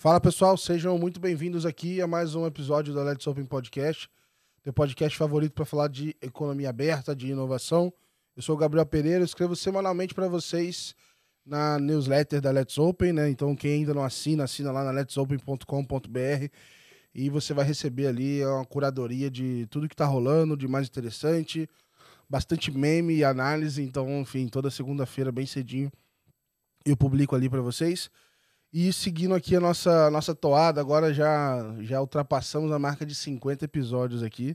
Fala pessoal, sejam muito bem-vindos aqui a mais um episódio da Let's Open Podcast, teu podcast favorito para falar de economia aberta, de inovação. Eu sou o Gabriel Pereira, escrevo semanalmente para vocês na newsletter da Let's Open, né? Então quem ainda não assina, assina lá na letsopen.com.br e você vai receber ali uma curadoria de tudo que está rolando, de mais interessante, bastante meme e análise. Então, enfim, toda segunda-feira bem cedinho eu publico ali para vocês. E seguindo aqui a nossa, nossa toada, agora já, já ultrapassamos a marca de 50 episódios aqui.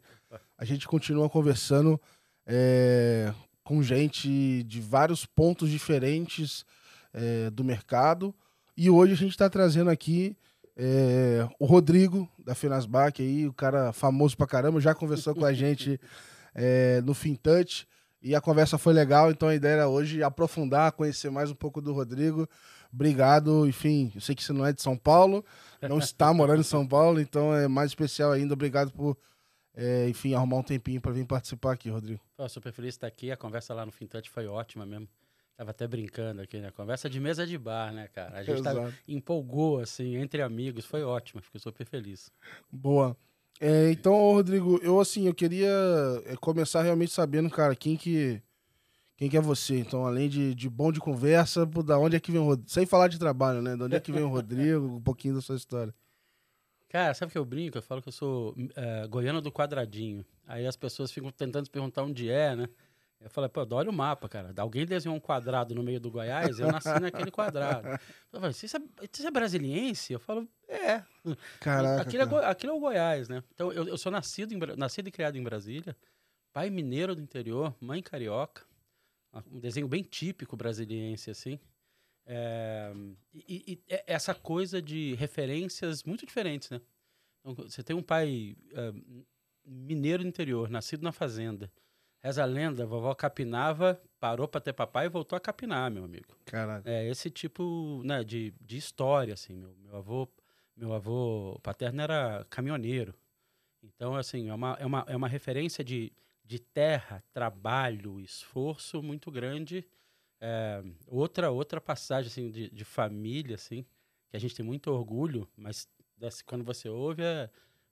A gente continua conversando é, com gente de vários pontos diferentes é, do mercado. E hoje a gente está trazendo aqui é, o Rodrigo, da Fenasbac, aí, o cara famoso pra caramba, já conversou com a gente é, no FinTouch. E a conversa foi legal, então a ideia era hoje aprofundar, conhecer mais um pouco do Rodrigo. Obrigado, enfim, eu sei que você não é de São Paulo, não está morando em São Paulo, então é mais especial ainda. Obrigado por, é, enfim, arrumar um tempinho para vir participar aqui, Rodrigo. Pô, super feliz de estar aqui, a conversa lá no Fintouch foi ótima mesmo. Tava até brincando aqui, né? Conversa de mesa de bar, né, cara? A gente tava, empolgou, assim, entre amigos, foi ótimo, fiquei super feliz. Boa. É, então, Rodrigo, eu assim, eu queria é, começar realmente sabendo, cara, quem que quem que é você? Então, além de, de bom de conversa, da onde é que vem o Rodrigo? Sem falar de trabalho, né? De onde é que vem o Rodrigo? Um pouquinho da sua história. Cara, sabe que eu brinco? Eu falo que eu sou é, goiano do quadradinho. Aí as pessoas ficam tentando se perguntar onde é, né? Eu falei, pô, olha o mapa, cara. Alguém desenhou um quadrado no meio do Goiás, eu nasci naquele quadrado. Eu falei, você é, é brasiliense? Eu falo, é. Caraca. Aquilo, é, aquilo é o Goiás, né? Então, eu, eu sou nascido, em, nascido e criado em Brasília, pai mineiro do interior, mãe carioca um desenho bem típico brasiliense, assim. É, e, e, essa coisa de referências muito diferentes, né? Então, você tem um pai é, mineiro interior, nascido na fazenda. Reza a lenda, a vovó capinava, parou para ter papai e voltou a capinar, meu amigo. Caraca. É esse tipo né, de, de história, assim. Meu, meu avô meu avô paterno era caminhoneiro. Então, assim, é uma, é uma, é uma referência de de terra, trabalho, esforço muito grande. É, outra outra passagem assim, de, de, família, assim, que a gente tem muito orgulho, mas desse, quando você ouve, é,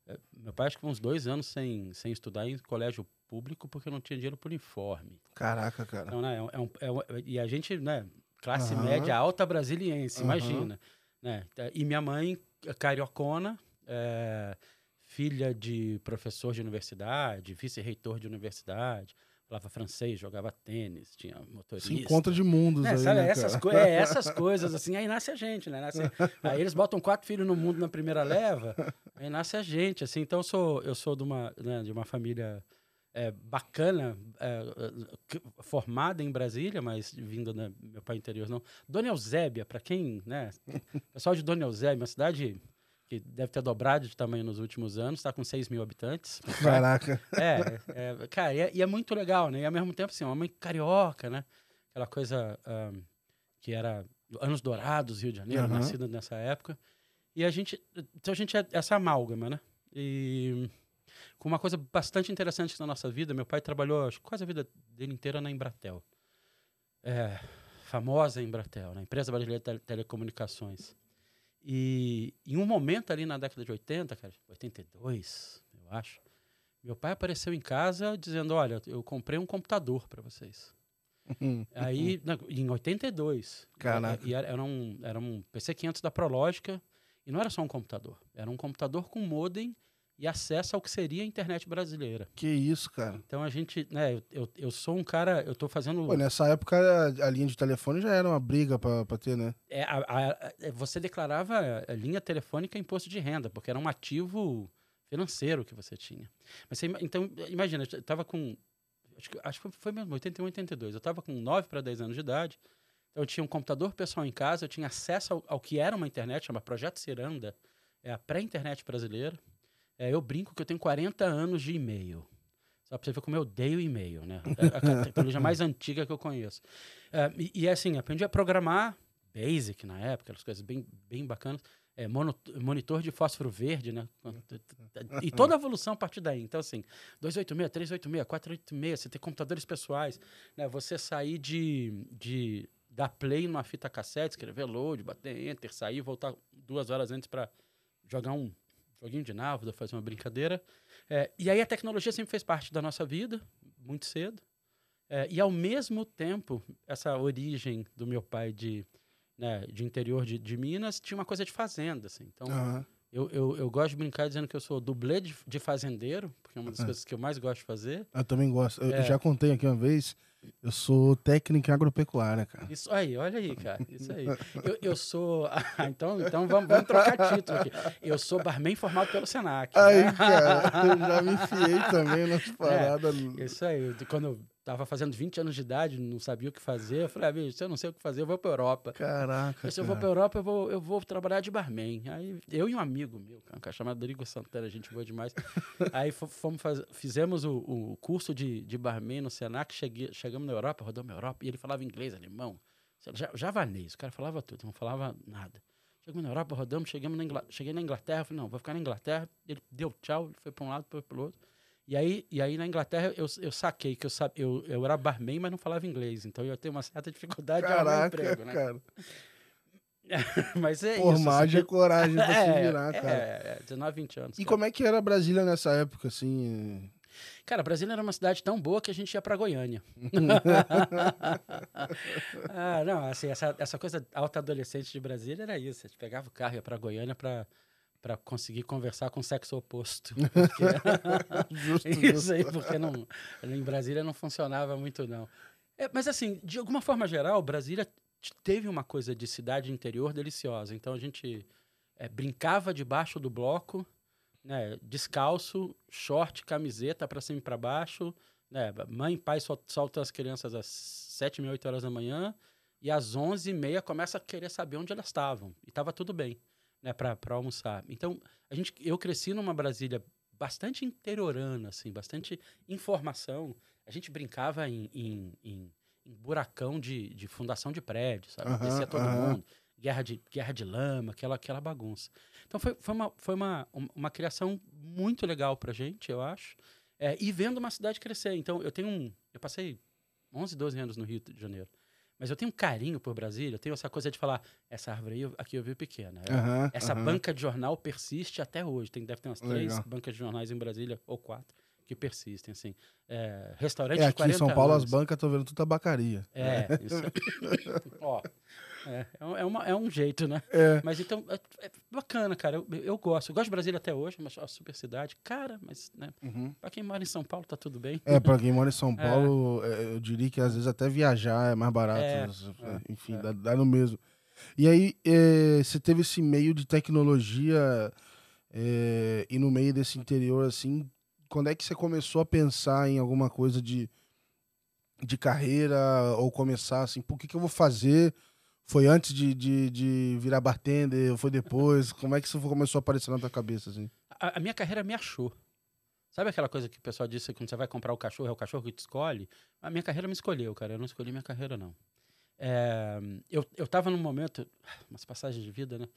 é, meu pai acho que uns dois anos sem, sem estudar em colégio público porque não tinha dinheiro por uniforme. Caraca, cara. Então, né, é, um, é, é e a gente, né, classe uhum. média alta brasiliense, uhum. imagina. Né? E minha mãe, cariocona, é, filha de professor de universidade, vice-reitor de universidade, falava francês, jogava tênis, tinha motorista. Se encontra de mundos aí, sabe, né, essas, co é, essas coisas, assim, aí nasce a gente, né? Nasce, aí eles botam quatro filhos no mundo na primeira leva, aí nasce a gente, assim. Então eu sou, eu sou de uma, né, de uma família é, bacana, é, formada em Brasília, mas vindo do né, meu pai interior não. Dona Eusébia, para quem, né? Pessoal de Dona Eusébia, uma cidade que deve ter dobrado de tamanho nos últimos anos, está com 6 mil habitantes. Caraca. É, é cara, e é, e é, muito legal, né? E ao mesmo tempo, assim, uma mãe carioca, né? Aquela coisa um, que era anos dourados, Rio de Janeiro, uhum. nascida nessa época. E a gente, então a gente é essa amálgama, né? E com uma coisa bastante interessante na nossa vida, meu pai trabalhou acho, quase a vida dele inteira na Embratel. É, famosa Embratel, na Empresa Brasileira de Telecomunicações. E em um momento ali na década de 80, cara, 82, eu acho, meu pai apareceu em casa dizendo: Olha, eu comprei um computador para vocês. Aí, na, em 82. Caraca. E era, era, um, era um PC 500 da Prológica. E não era só um computador. Era um computador com modem e acesso ao que seria a internet brasileira. Que isso, cara. Então a gente, né, eu, eu, eu sou um cara, eu tô fazendo. Pô, nessa época a, a, linha de telefone já era uma briga pra, pra ter, né? É, a, a, é, você declarava a linha telefônica imposto de renda, porque era um ativo financeiro que você tinha. Mas você, então, imagina, eu tava com. Acho que, acho que foi mesmo, 81, 82. Eu tava com 9 para 10 anos de idade. Então eu tinha um computador pessoal em casa, eu tinha acesso ao, ao que era uma internet, chama Projeto Ciranda, é a pré-internet brasileira. É, eu brinco que eu tenho 40 anos de e-mail. Só pra você ver como eu odeio e-mail, né? É a tecnologia mais antiga que eu conheço. É, e, e, assim, aprendi a programar Basic na época, as coisas bem, bem bacanas. É, mono, monitor de fósforo verde, né? E toda a evolução a partir daí. Então, assim, 286, 386, 486, você tem computadores pessoais, né? Você sair de, de dar play numa fita cassete, escrever load, bater enter, sair, voltar duas horas antes para jogar um joguinho de návida, fazer uma brincadeira. É, e aí a tecnologia sempre fez parte da nossa vida, muito cedo. É, e ao mesmo tempo, essa origem do meu pai de, né, de interior de, de Minas tinha uma coisa de fazenda, assim. Então, Aham. eu, eu, eu gosto de brincar dizendo que eu sou dublê de, de fazendeiro, porque é uma das coisas que eu mais gosto de fazer. Eu também gosto. Eu, eu É. já contei aqui uma vez. Eu sou técnico em agropecuária, cara. Isso aí, olha aí, cara. Isso aí. Eu, eu sou. Ah, então, então vamos, vamos trocar título aqui. Eu sou barman formado pelo Senac. Aí, né? cara, eu já me enfiei também nas paradas. Isso aí. Quando tava fazendo 20 anos de idade, não sabia o que fazer, eu falei, ah, bicho, se eu não sei o que fazer, eu vou pra Europa. Caraca. Se eu vou pra. Europa, eu vou, eu vou trabalhar de barman. Aí eu e um amigo meu, um cara chamado Rodrigo Santana, gente boa demais. Aí fo- fomos faz- fizemos o, o curso de, de barman no Senac, cheguei, chegamos na Europa, rodamos a Europa, e ele falava inglês, alemão, ja- javanês, o cara falava tudo, não falava nada. Chegamos na Europa, rodamos, chegamos na Ingla- cheguei na Inglaterra, falei, não, vou ficar na Inglaterra. Ele deu tchau, ele foi para um lado, foi para o outro. E aí, e aí na Inglaterra eu, eu saquei que eu, eu, eu era barman, mas não falava inglês, então eu ter uma certa dificuldade de arrumar um Caraca, emprego, né? cara. Mas é Por isso. mais assim. é coragem pra se É, virar, cara. É, é, 19, 20 anos. E cara. como é que era Brasília nessa época, assim? Cara, Brasília era uma cidade tão boa que a gente ia pra Goiânia. ah, não, assim, essa, essa coisa alta adolescente de Brasília era isso. A gente pegava o carro e ia pra Goiânia pra, pra conseguir conversar com o sexo oposto. Porque- Justo, Isso aí, porque não, em Brasília não funcionava muito, não. É, mas, assim, de alguma forma geral, Brasília teve uma coisa de cidade interior deliciosa. Então, a gente é, brincava debaixo do bloco, né, descalço, short, camiseta para cima e para baixo. Né, mãe e pai sol- soltam as crianças às sete, meia, oito horas da manhã. E às onze e meia começa a querer saber onde elas estavam. E estava tudo bem, né, para almoçar. Então, a gente, eu cresci numa Brasília bastante interiorana, assim, bastante informação. A gente brincava em, em, em- em buracão de, de fundação de prédio, sabe? Aham, Descia todo aham. mundo. Guerra de, guerra de lama, aquela, aquela bagunça. Então foi, foi, uma, foi uma, um- uma criação muito legal pra gente, eu acho. É, e vendo uma cidade crescer. Então eu tenho um. Eu passei 11, 12 anos no Rio de Janeiro. Mas eu tenho um carinho por Brasília, eu tenho essa coisa de falar, essa árvore aí aqui eu vi pequena. Aham, essa aham. banca de jornal persiste até hoje. Tem, deve ter umas três Legal. bancas de jornais em Brasília, ou quatro, que persistem, assim. É, restaurante É, aqui em 40 São Paulo anos. as bancas tô vendo tudo tabacaria. É, isso. Ó, é, é, um- é uma- é um jeito, né? É. Mas então, é, é bacana, cara. Eu, eu gosto. Eu gosto de Brasília até hoje, mas é uma super cidade. Cara, mas, né? Uhum. Pra quem mora em São Paulo, tá tudo bem. É, pra quem mora em São Paulo, é, eu diria que às vezes até viajar é mais barato. É, é, enfim, é. Dá, dá no mesmo. E aí, é, você teve esse meio de tecnologia é, e no meio desse interior, assim, quando é que você começou a pensar em alguma coisa de, de carreira ou começar assim, por que, que eu vou fazer? Foi antes de, de, de virar bartender foi depois? Como é que isso começou a aparecer na tua cabeça, assim? A, a minha carreira me achou. Sabe aquela coisa que o pessoal disse quando você vai comprar o cachorro, é o cachorro que te escolhe? A minha carreira me escolheu, cara. Eu não escolhi minha carreira, não. É, eu, eu tava num momento, umas passagens de vida, né?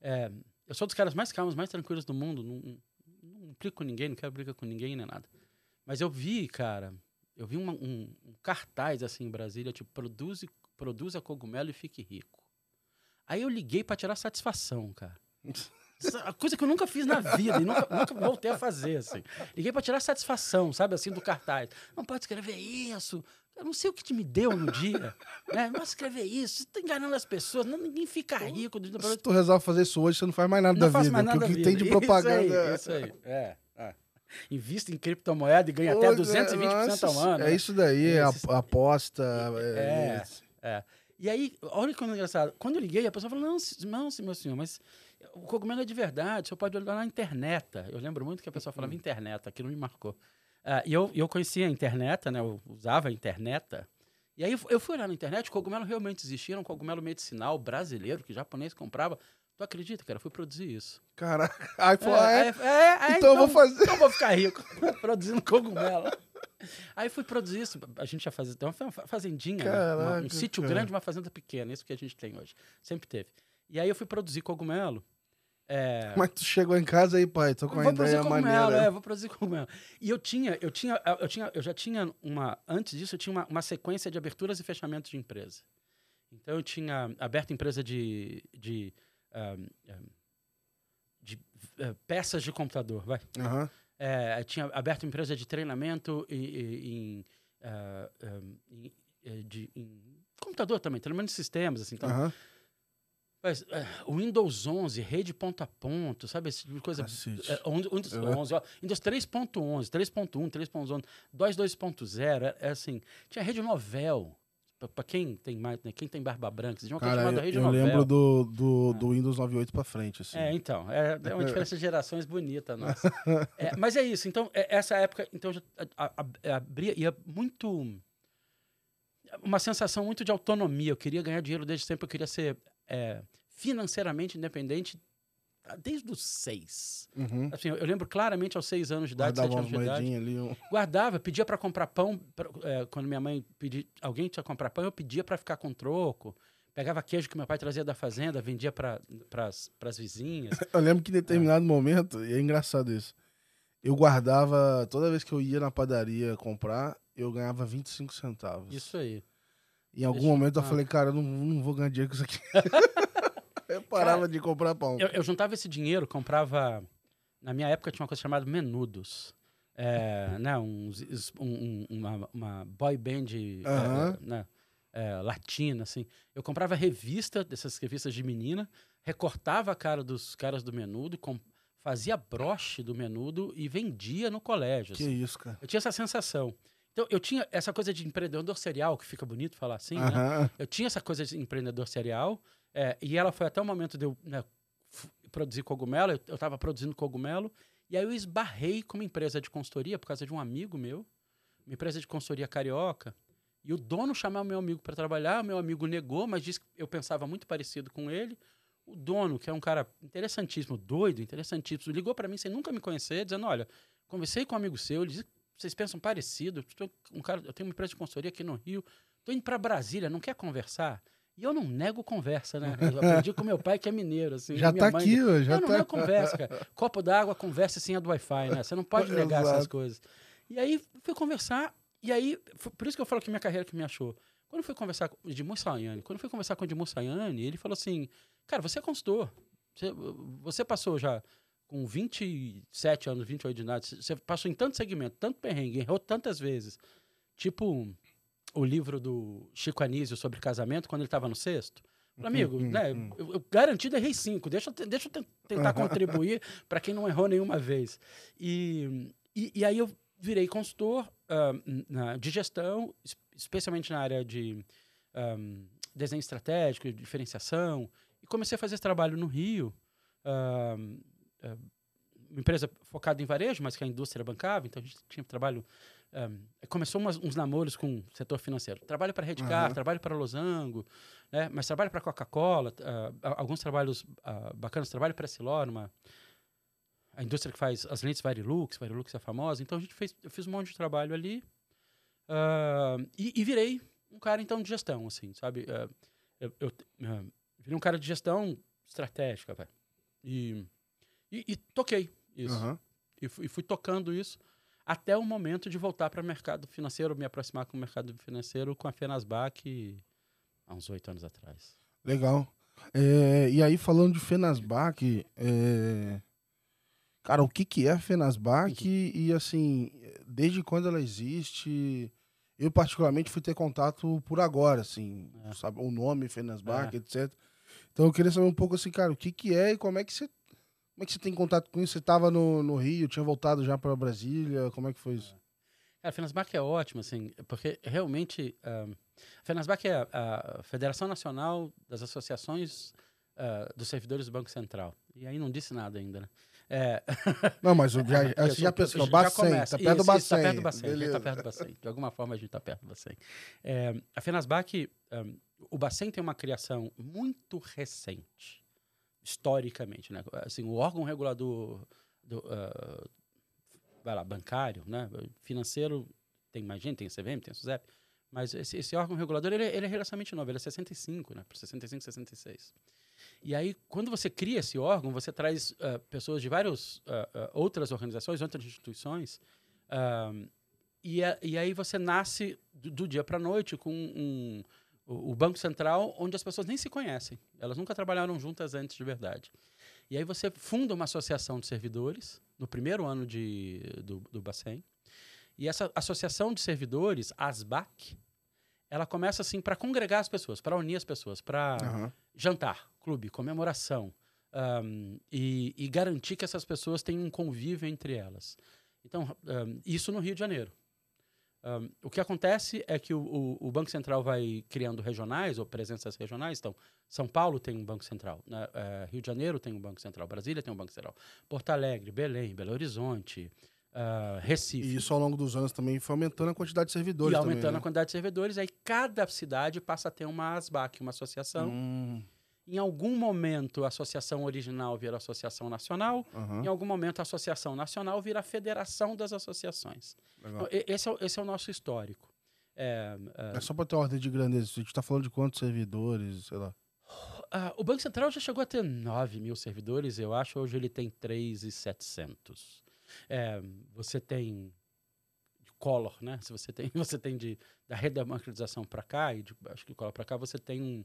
É, eu sou dos caras mais calmos, mais tranquilos do mundo. Não, não, implico com ninguém, não quero brigar com ninguém, nem nada. Mas eu vi, cara, eu vi uma- um, um cartaz assim em Brasília, tipo, produze, produza cogumelo e fique rico. Aí eu liguei pra tirar satisfação, cara. A coisa que eu nunca fiz na vida e nunca, nunca voltei a fazer, assim. Liguei pra tirar satisfação, sabe, assim, do cartaz. Não pode escrever isso. Eu não sei o que te me deu no dia. Né? Não escrever isso. Você tá enganando as pessoas. Não, ninguém fica rico. do- Se tu resolve fazer isso hoje, você não faz mais nada Não da vida. mais nada porque da o que tem vida. de propaganda. é- Isso aí, isso aí. É, é. Invista em criptomoeda e ganha até Hoje, 220% nossa, ao ano. É né? isso daí, é a- aposta. É. É, É. E aí, olha que engraçado. Quando eu liguei, a pessoa falou: não, não, meu senhor, mas o cogumelo é de verdade, o senhor pode olhar na internet. Eu lembro muito que a pessoa falava Uhum. internet, aquilo me marcou. Ah, e eu, eu conhecia a internet, né? Eu usava a internet. E aí eu fu- eu fui olhar na internet, o cogumelo realmente existia, era um cogumelo medicinal brasileiro que japonês comprava. Tu acredita, cara? Eu fui produzir isso. Caraca. Aí falou, ah, é? é, é, é, Então eu vou fazer. Então eu vou ficar rico produzindo cogumelo. Aí fui produzir isso. A gente já fazia. Então foi uma fa- fazendinha, né? Uma- Caraca, um sítio cara. grande, uma fazenda pequena. Isso que a gente tem hoje. Sempre teve. E aí eu fui produzir cogumelo. É, Mas tu chegou em casa aí, pai, tô com uma vou produzir ideia cogumelo, maneira. é, vou produzir cogumelo. E eu tinha, eu tinha, eu tinha, eu já tinha uma, antes disso eu tinha uma, uma sequência de aberturas e fechamentos de empresa. Então eu tinha aberto empresa de, de, um, um, de uh, peças de computador, vai. Aham. É, tinha aberto empresa de treinamento e, e, em, uh, um, eh, de, em computador também, treinamento de sistemas, assim. Então, Aham. mas, o Windows 11, rede ponto a ponto, sabe? Esse tipo de coisa. É, Windows É. 11, ó, Windows 3.11, 3.1, 3.11, DOS 2.0, é, é assim, tinha rede novel. Pra quem tem mais, né, quem tem barba branca, tinha uma coisa Cara, chamada eu, eu lembro do, do, do Windows 98 pra frente, assim. É, então, é, é uma diferença de gerações bonita, nossa. É, mas é isso, então, é, essa época, então, já a- abria, ia muito... Uma sensação muito de autonomia, eu queria ganhar dinheiro desde sempre, eu queria ser é, financeiramente independente ah, desde os seis. Uhum. Assim, eu, eu lembro claramente aos seis anos de idade, Guardava sete anos de idade. ali. Um... Guardava, pedia para comprar pão. pra- é, quando minha mãe pedia, alguém tinha que comprar pão, eu pedia para ficar com troco. Pegava queijo que meu pai trazia da fazenda, vendia para as vizinhas. Eu lembro que em determinado momento, e é engraçado isso, eu guardava, toda vez que eu ia na padaria comprar, eu ganhava 25 centavos. Isso aí. Em algum Deixa- momento eu ah. falei, cara, eu não, não vou ganhar dinheiro com isso aqui. eu parava de comprar pão. Eu, eu juntava esse dinheiro, comprava. Na minha época tinha uma coisa chamada menudos. É, né, uns, um- um- uma, uma boy band é, é, né, é, latina, assim. Eu comprava revista, dessas revistas de menina, recortava a cara dos caras do menudo, com- fazia broche do menudo e vendia no colégio. Que assim. isso, cara. Eu tinha essa sensação. Então, eu tinha essa coisa de empreendedor serial, que fica bonito falar assim, né? Eu tinha essa coisa de empreendedor serial, é, e ela foi até o momento de eu né, produzir cogumelo, eu estava produzindo cogumelo, e aí eu esbarrei com uma empresa de consultoria por causa de um amigo meu, uma empresa de consultoria carioca, e o dono chamou meu amigo para trabalhar, meu amigo negou, mas disse que eu pensava muito parecido com ele. O dono, que é um cara interessantíssimo, doido, interessantíssimo, ligou para mim sem nunca me conhecer, dizendo: Olha, conversei com um amigo seu, ele disse vocês pensam parecido. Um cara, eu tenho uma empresa de consultoria aqui no Rio, tô indo para Brasília, não quer conversar? E eu não nego conversa, né? Eu aprendi com meu pai, que é mineiro. Assim, Já tá mãe- aqui, ó, já eu não tá. nego conversa, cara. Copo d'água, conversa sem a do Wi-Fi, né? Você não pode negar essas coisas. E aí fui conversar, e aí, por isso que eu falo que minha carreira que me achou. Quando eu fui conversar com o Edmur Sayane, quando eu fui conversar com o Edmur Sayane, ele falou assim: Cara, você é consultor. Você, você passou já com 27 anos, 28 de idade, você passou em tanto segmento, tanto perrengue, errou tantas vezes. Tipo o livro do Chico Anísio sobre casamento, quando ele estava no sexto. Falei, Amigo, Uhum, né, uhum. eu, eu garantido errei cinco. Deixa, deixa eu te- tentar contribuir para quem não errou nenhuma vez. E, e, e aí eu virei consultor ah, na- de gestão, es- especialmente na área de ahm, desenho estratégico, diferenciação, e comecei a fazer esse trabalho no Rio. ahm, ah, uma empresa focada em varejo, mas que a indústria bancava, então a gente tinha trabalho. Ahm, começou umas- uns namoros com o setor financeiro. Trabalho para Redcar, Aham. trabalho para Losango, né? mas trabalho para Coca-Cola, a- alguns trabalhos ah, bacanas, trabalho para Silor, uma, a indústria que faz as lentes Varilux, Varilux é famosa. Então a gente fez, eu fiz um monte de trabalho ali ah, e, e virei um cara então de gestão, assim, sabe? Ah, eu eu, virei um cara de gestão estratégica, velho. E, e, e toquei isso. Aham. E, fui, e fui tocando isso até o momento de voltar para o mercado financeiro, me aproximar com o mercado financeiro com a Fenasbac há uns oito anos atrás. Legal. É, e aí, falando de Fenasbac, é, cara, o que, que é a Fenasbac e, assim, desde quando ela existe? Eu, particularmente, fui ter contato por agora, assim, É. sabe? O nome Fenasbac, É. etc. Então, eu queria saber um pouco, assim, cara, o que, que é e como é que você. Como é que você tem contato com isso? Você estava no, no Rio, tinha voltado já para Brasília? Como é que foi isso? Cara, a Fenasbac é ótima, assim, porque realmente a Fenasbac é a, a Federação Nacional das Associações ah, dos Servidores do Banco Central. E aí não disse nada ainda, né? É, Não, mas já, já sou- pensou, já Bacen, começa. tá perto do Bacen. Tá perto do Bacen, a gente beleza. tá perto do Bacen. De alguma forma a gente tá perto do Bacen. É, a Fenasbac, um, o Bacen tem uma criação muito recente, historicamente, né? Assim, o órgão regulador do, ah, vai lá, bancário, né? Financeiro, tem mais gente, tem a CVM, tem a SUSEP, mas esse, esse órgão regulador, ele, é- ele é relativamente novo, ele é 65, né? Por 65, 66. E aí, quando você cria esse órgão, você traz ah, pessoas de várias ah, ah, outras organizações, outras instituições, e, a- e aí você nasce do, do dia para a noite com um, o, o Banco Central, onde as pessoas nem se conhecem. Elas nunca trabalharam juntas antes de verdade. E aí você funda uma associação de servidores no primeiro ano de, do, do Bacen. E essa associação de servidores, ASBAC, ela começa assim para congregar as pessoas, para unir as pessoas, para Aham. jantar, clube, comemoração ahm, e, e garantir que essas pessoas tenham um convívio entre elas. Então, ahm, isso no Rio de Janeiro. Ahm, o que acontece é que o, o- o Banco Central vai criando regionais ou presenças regionais. Então, São Paulo tem um Banco Central, né? Eh, Rio de Janeiro tem um Banco Central, Brasília tem um Banco Central, Porto Alegre, Belém, Belo Horizonte, ah, Recife. E isso ao longo dos anos também foi aumentando a quantidade de servidores. E aumentando também, a quantidade de servidores, aí cada cidade passa a ter uma ASBAC, uma associação. Hum, Em algum momento, a associação original vira associação nacional. aham, Em algum momento, a associação nacional vira a federação das associações. Então, esse, é, o- esse é o nosso histórico. É, é, É só para ter ordem de grandeza. A gente tá falando de quantos servidores, sei lá. ah, o Banco Central já chegou a ter 9 mil servidores, eu acho. Hoje ele tem 3,700. É, você tem de Collor, né? Se você tem, você tem de, da redemocratização para cá, e de, acho que Collor para cá, você tem um,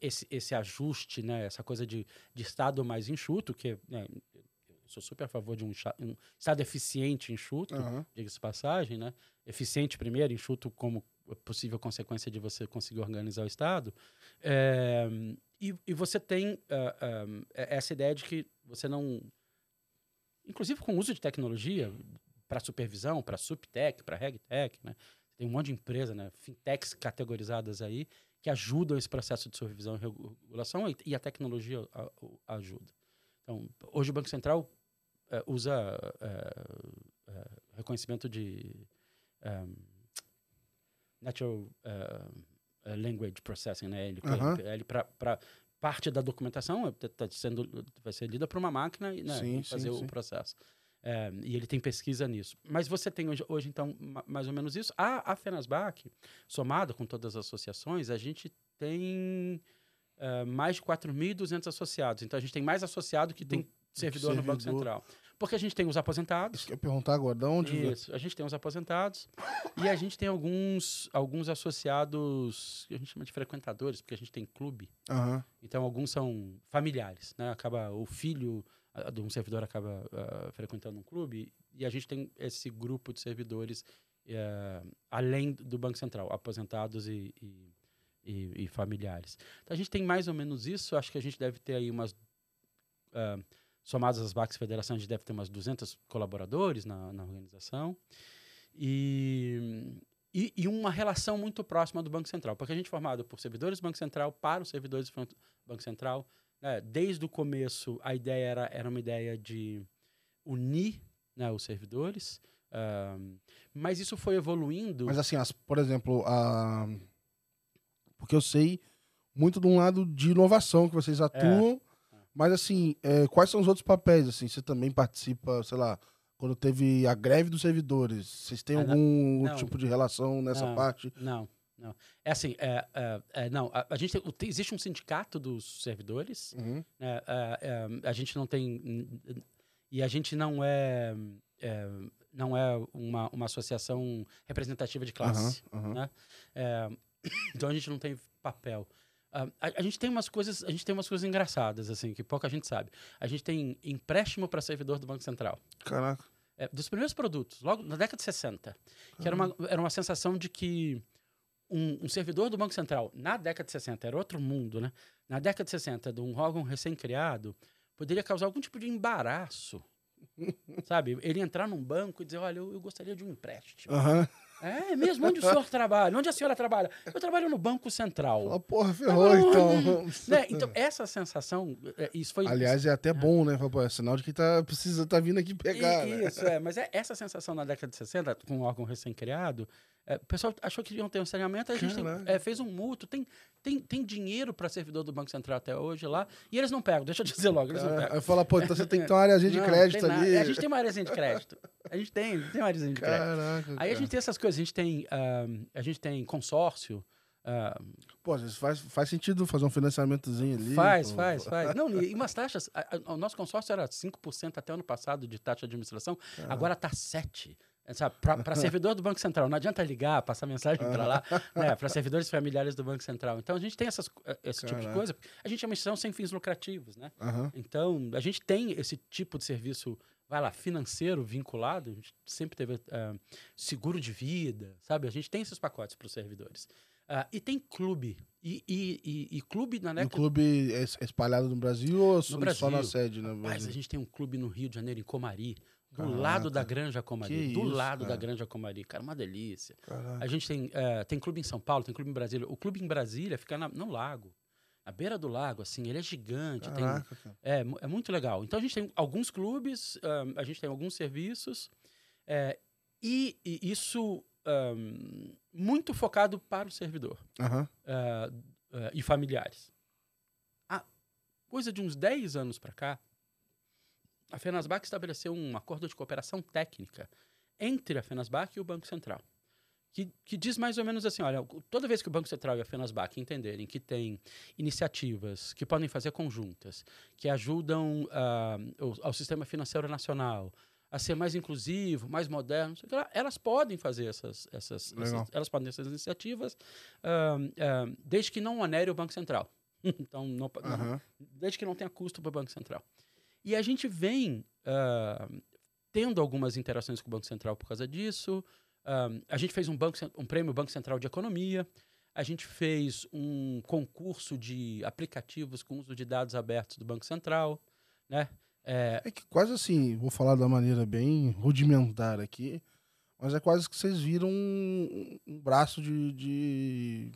esse, esse ajuste, né? Essa coisa de, de Estado mais enxuto, que né, eu sou super a favor de um, um Estado eficiente enxuto, Aham. diga-se de passagem, né? Eficiente primeiro, enxuto como possível consequência de você conseguir organizar o Estado. É, e, e você tem ah, ah, essa ideia de que você não. Inclusive com o uso de tecnologia para supervisão, para subtech, para regtech, né? Tem um monte de empresa, né? Fintechs categorizadas aí que ajudam esse processo de supervisão e regulação e, e a tecnologia a- ajuda. Então, hoje o Banco Central eh, usa eh, eh, reconhecimento de um, natural language processing, né? Ele, para parte da documentação tá- tá sendo vai ser lida por uma máquina e né, Sim, e fazer sim, o sim. processo. Eh, e ele tem pesquisa nisso. Mas você tem hoje, hoje, então, ma- mais ou menos isso. A, a FENASBAC, somado com todas as associações, a gente tem eh, mais de 4.200 associados. Então, a gente tem mais associado que tem servidor no Banco servidor. Central. Porque a gente tem os aposentados. Isso que eu ia perguntar agora. De onde? Isso. A gente tem os aposentados e a gente tem alguns, alguns associados que a gente chama de frequentadores, porque a gente tem clube. Aham. Então, alguns são familiares, né? Acaba o filho de um servidor acaba ah, frequentando um clube e a gente tem esse grupo de servidores eh, além do Banco Central, aposentados e, e, e- e familiares. Então, a gente tem mais ou menos isso. Acho que a gente deve ter aí umas ah, somadas as BACs Federação, a gente deve ter umas 200 colaboradores na, na organização. E, e, e uma relação muito próxima do Banco Central, porque a gente é formado por servidores do Banco Central para os servidores do Banco Central. Né? Desde o começo, a ideia era, era uma ideia de unir né, os servidores, ah, mas isso foi evoluindo. Mas assim, as- por exemplo, a... porque eu sei muito de um lado de inovação que vocês atuam, mas assim, é, quais são os outros papéis? Assim, você também participa, sei lá, quando teve a greve dos servidores, vocês têm Ah, algum Não. tipo de relação nessa Não. parte? Não, não. É assim, é, é, é, não, a, a gente tem- existe um sindicato dos servidores, Uhum. né, é, a gente não tem e a gente não é, é, não é uma, uma associação representativa de classe. Aham, aham. né? É, então a gente não tem papel. A, a gente tem umas coisas, a gente tem umas coisas engraçadas assim que pouca gente sabe. A gente tem empréstimo para servidor do Banco Central. Caraca. Dos primeiros produtos, logo na década de 60, que era uma, era uma sensação de que um, um servidor do Banco Central, na década de 60, era outro mundo, né? Na década de 60, de um órgão recém-criado, poderia causar algum tipo de embaraço. Sabe? Ele entrar num banco e dizer: Olha, eu, eu gostaria de um empréstimo. Aham. É mesmo? Onde o senhor trabalha? Onde a senhora trabalha? Eu trabalho no Banco Central. Fala, porra, ferrou, então. Né? Então, essa sensação, é, isso foi. Aliás, é até bom, né? É sinal de que tá, precisa, tá vindo aqui pegar, I- né? Isso, é. Mas é, essa sensação na década de 60, com um órgão recém-criado, é, o pessoal achou que iam ter um saneamento, a gente tem- é, fez um mútuo, tem, tem, tem dinheiro para servidor do Banco Central até hoje lá, e eles não pegam, deixa eu dizer logo, eles não É, pegam. Aí fala, pô, então você tem que ter uma areazinha de Não, crédito ali. A gente tem uma areazinha de crédito. A gente tem, tem uma areazinha de crédito. Caraca. Aí a cara. gente tem essas coisas, a gente tem, ah, a gente tem consórcio, ah, Pô, faz, faz sentido fazer um financiamentozinho ali. Faz, pô. faz, faz. Não, e e umas taxas. a- a- o nosso consórcio era 5% até ano passado de taxa de administração, agora está 7%. Para servidor do Banco Central, não adianta ligar, passar mensagem para lá, né? Para servidores familiares do Banco Central. Então a gente tem essas, eh, esse Caraca. tipo de coisa. A gente é uma instituição sem fins lucrativos, né? Uhum. Então a gente tem esse tipo de serviço, vai lá, financeiro vinculado. A gente sempre teve uh, seguro de vida, sabe? A gente tem esses pacotes para os servidores. Uh, e tem clube. E, e, e, e clube na NEC. O clube é espalhado no Brasil ou no Brasil. só na sede? Né? Mas a gente tem um clube no Rio de Janeiro, em Comari. Do Caraca. lado da Granja Comari. do isso, lado cara. da Granja Comari. Cara, uma delícia. Caraca. A gente tem, uh, tem clube em São Paulo, tem clube em Brasília. O clube em Brasília fica na, no lago. Na beira do lago, assim, ele é gigante. Caraca, tem, é, é muito legal. Então a gente tem alguns clubes, um, a gente tem alguns serviços. É, e, e, isso um, muito focado para o servidor uhum. uh, uh, e familiares. Há coisa de uns 10 anos para cá, a FENASBAC estabeleceu um acordo de cooperação técnica entre a FENASBAC e o Banco Central. Que, que, diz mais ou menos assim: olha, toda vez que o Banco Central e a FENASBAC entenderem que tem iniciativas que podem fazer conjuntas, que ajudam uh, ao sistema financeiro nacional a ser mais inclusivo, mais moderno, elas podem fazer essas, essas, essas elas podem essas iniciativas, uh, uh, desde que não onere o Banco Central. então, não, uhum. desde que não tenha custo para o Banco Central. E a gente vem uh, tendo algumas interações com o Banco Central por causa disso. Uh, a gente fez um, banco, um prêmio Banco Central de Economia. A gente fez um concurso de aplicativos com uso de dados abertos do Banco Central, né? É, é que quase assim, vou falar da maneira bem rudimentar aqui, mas é quase que vocês viram um, um braço de, de,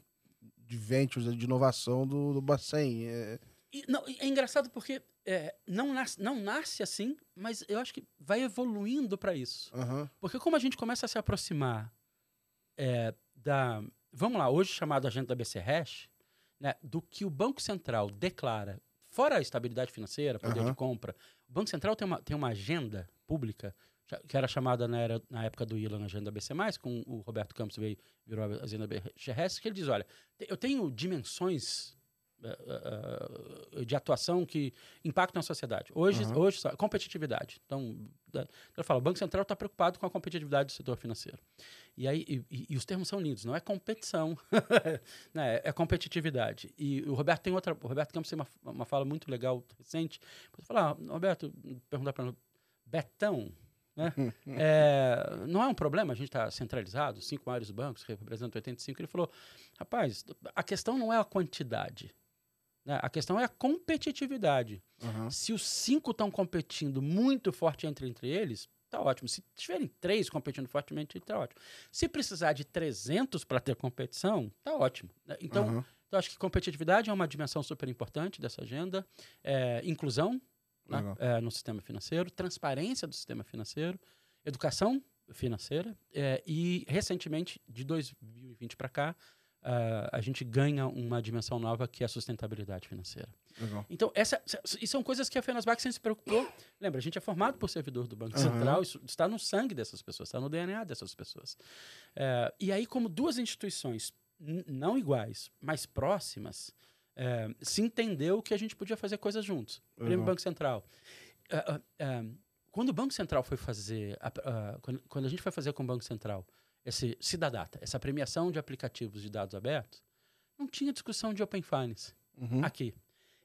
de ventures, de inovação do, do Bacen. É... E, não, é engraçado porque é, não, nasce, não nasce assim, mas eu acho que vai evoluindo para isso. Uhum. Porque como a gente começa a se aproximar é, da. Vamos lá, hoje chamado agenda da BC Hash, né, do que o Banco Central declara, fora a estabilidade financeira, poder uhum. de compra, o Banco Central tem uma, tem uma agenda pública que era chamada na, era, na época do ILA na agenda BC+, com o Roberto Campos veio, virou a agenda BCRS, que ele diz, olha, eu tenho dimensões uh, uh, de atuação que impactam a sociedade. Hoje, uhum. hoje competitividade. Então, ela fala, o Banco Central está preocupado com a competitividade do setor financeiro. E aí, e, e, os termos são lindos, não é competição, né? é competitividade. E o Roberto tem outra, o Roberto Campos tem uma, uma fala muito legal recente. Você fala, ah, Roberto, perguntar para Betão, né? é, não é um problema, a gente está centralizado, cinco maiores bancos representam 85. Ele falou: rapaz, a questão não é a quantidade? A questão é a competitividade. Uhum. Se os cinco estão competindo muito forte entre, entre eles, tá ótimo. Se tiverem três competindo fortemente, tá ótimo. Se precisar de 300 para ter competição, tá ótimo. Né? Então, uhum. eu acho que competitividade é uma dimensão super importante dessa agenda. É, inclusão né? é, no sistema financeiro, transparência do sistema financeiro, educação financeira é, e, recentemente, de 2020 para cá, uh, a gente ganha uma dimensão nova que é a sustentabilidade financeira. Legal. Então, essa, e são coisas que a Fenasbac sempre se preocupou. Lembra, a gente é formado por servidor do Banco uhum. Central, isso está no sangue dessas pessoas, está no DNA dessas pessoas. Uh, e aí, como duas instituições não iguais, mas próximas, uh, se entendeu que a gente podia fazer coisas juntos. Uhum. Prêmio Banco Central. Uh, quando o Banco Central foi fazer, quando, quando a gente foi fazer com o Banco Central esse Cidadata, essa premiação de aplicativos de dados abertos, não tinha discussão de Open Finance uhum. aqui.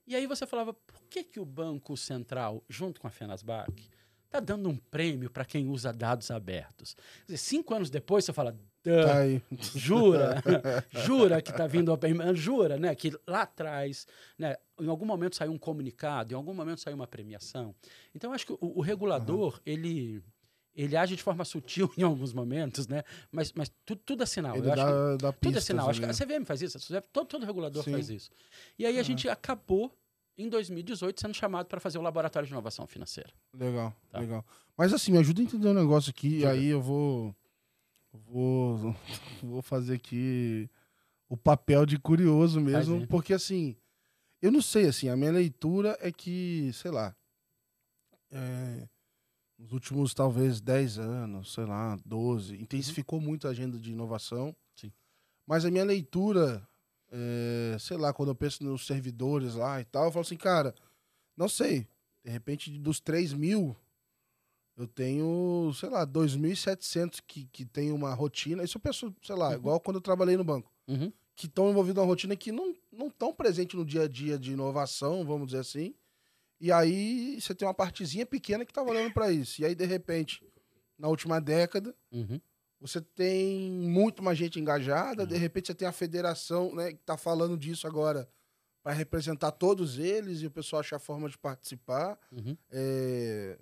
E aí você falava, por que, que o Banco Central, junto com a FENASBAC, está dando um prêmio para quem usa dados abertos? Dizer, cinco anos depois você fala, tá jura, jura que está vindo Open jura, né? Que lá atrás, né? Em algum momento saiu um comunicado, em algum momento saiu uma premiação. Então, acho que o, o regulador, uhum. ele ele age de forma sutil em alguns momentos, né? Mas, mas tudo, tudo é sinal. Ele eu dá, acho que, dá tudo é sinal. Acho que a CVM faz isso, todo, todo regulador Sim. faz isso. E aí a gente acabou, em 2018, sendo chamado para fazer o laboratório de inovação financeira. Legal, tá? legal. Mas assim, me ajuda a entender um negócio aqui, e aí eu vou, vou, vou fazer aqui o papel de curioso mesmo, porque assim, eu não sei, assim, a minha leitura é que, sei lá, é, nos últimos talvez 10 anos, sei lá, 12, intensificou uhum. muito a agenda de inovação. Sim. Mas a minha leitura, é, sei lá, quando eu penso nos servidores lá e tal, eu falo assim, cara, não sei, de repente dos 3 mil, Eu tenho, sei lá, 2.700 que, que tem uma rotina. Isso eu penso, sei lá, Uhum. igual quando eu trabalhei no banco. Uhum. Que estão envolvidos na rotina que não não estão presentes no dia a dia de inovação, vamos dizer assim. E aí você tem uma partezinha pequena que tá olhando para isso. E aí, de repente, na última década, Uhum. você tem muito mais gente engajada, de repente você tem a federação, né, que tá falando disso agora para representar todos eles e o pessoal achar forma de participar. Uhum. É,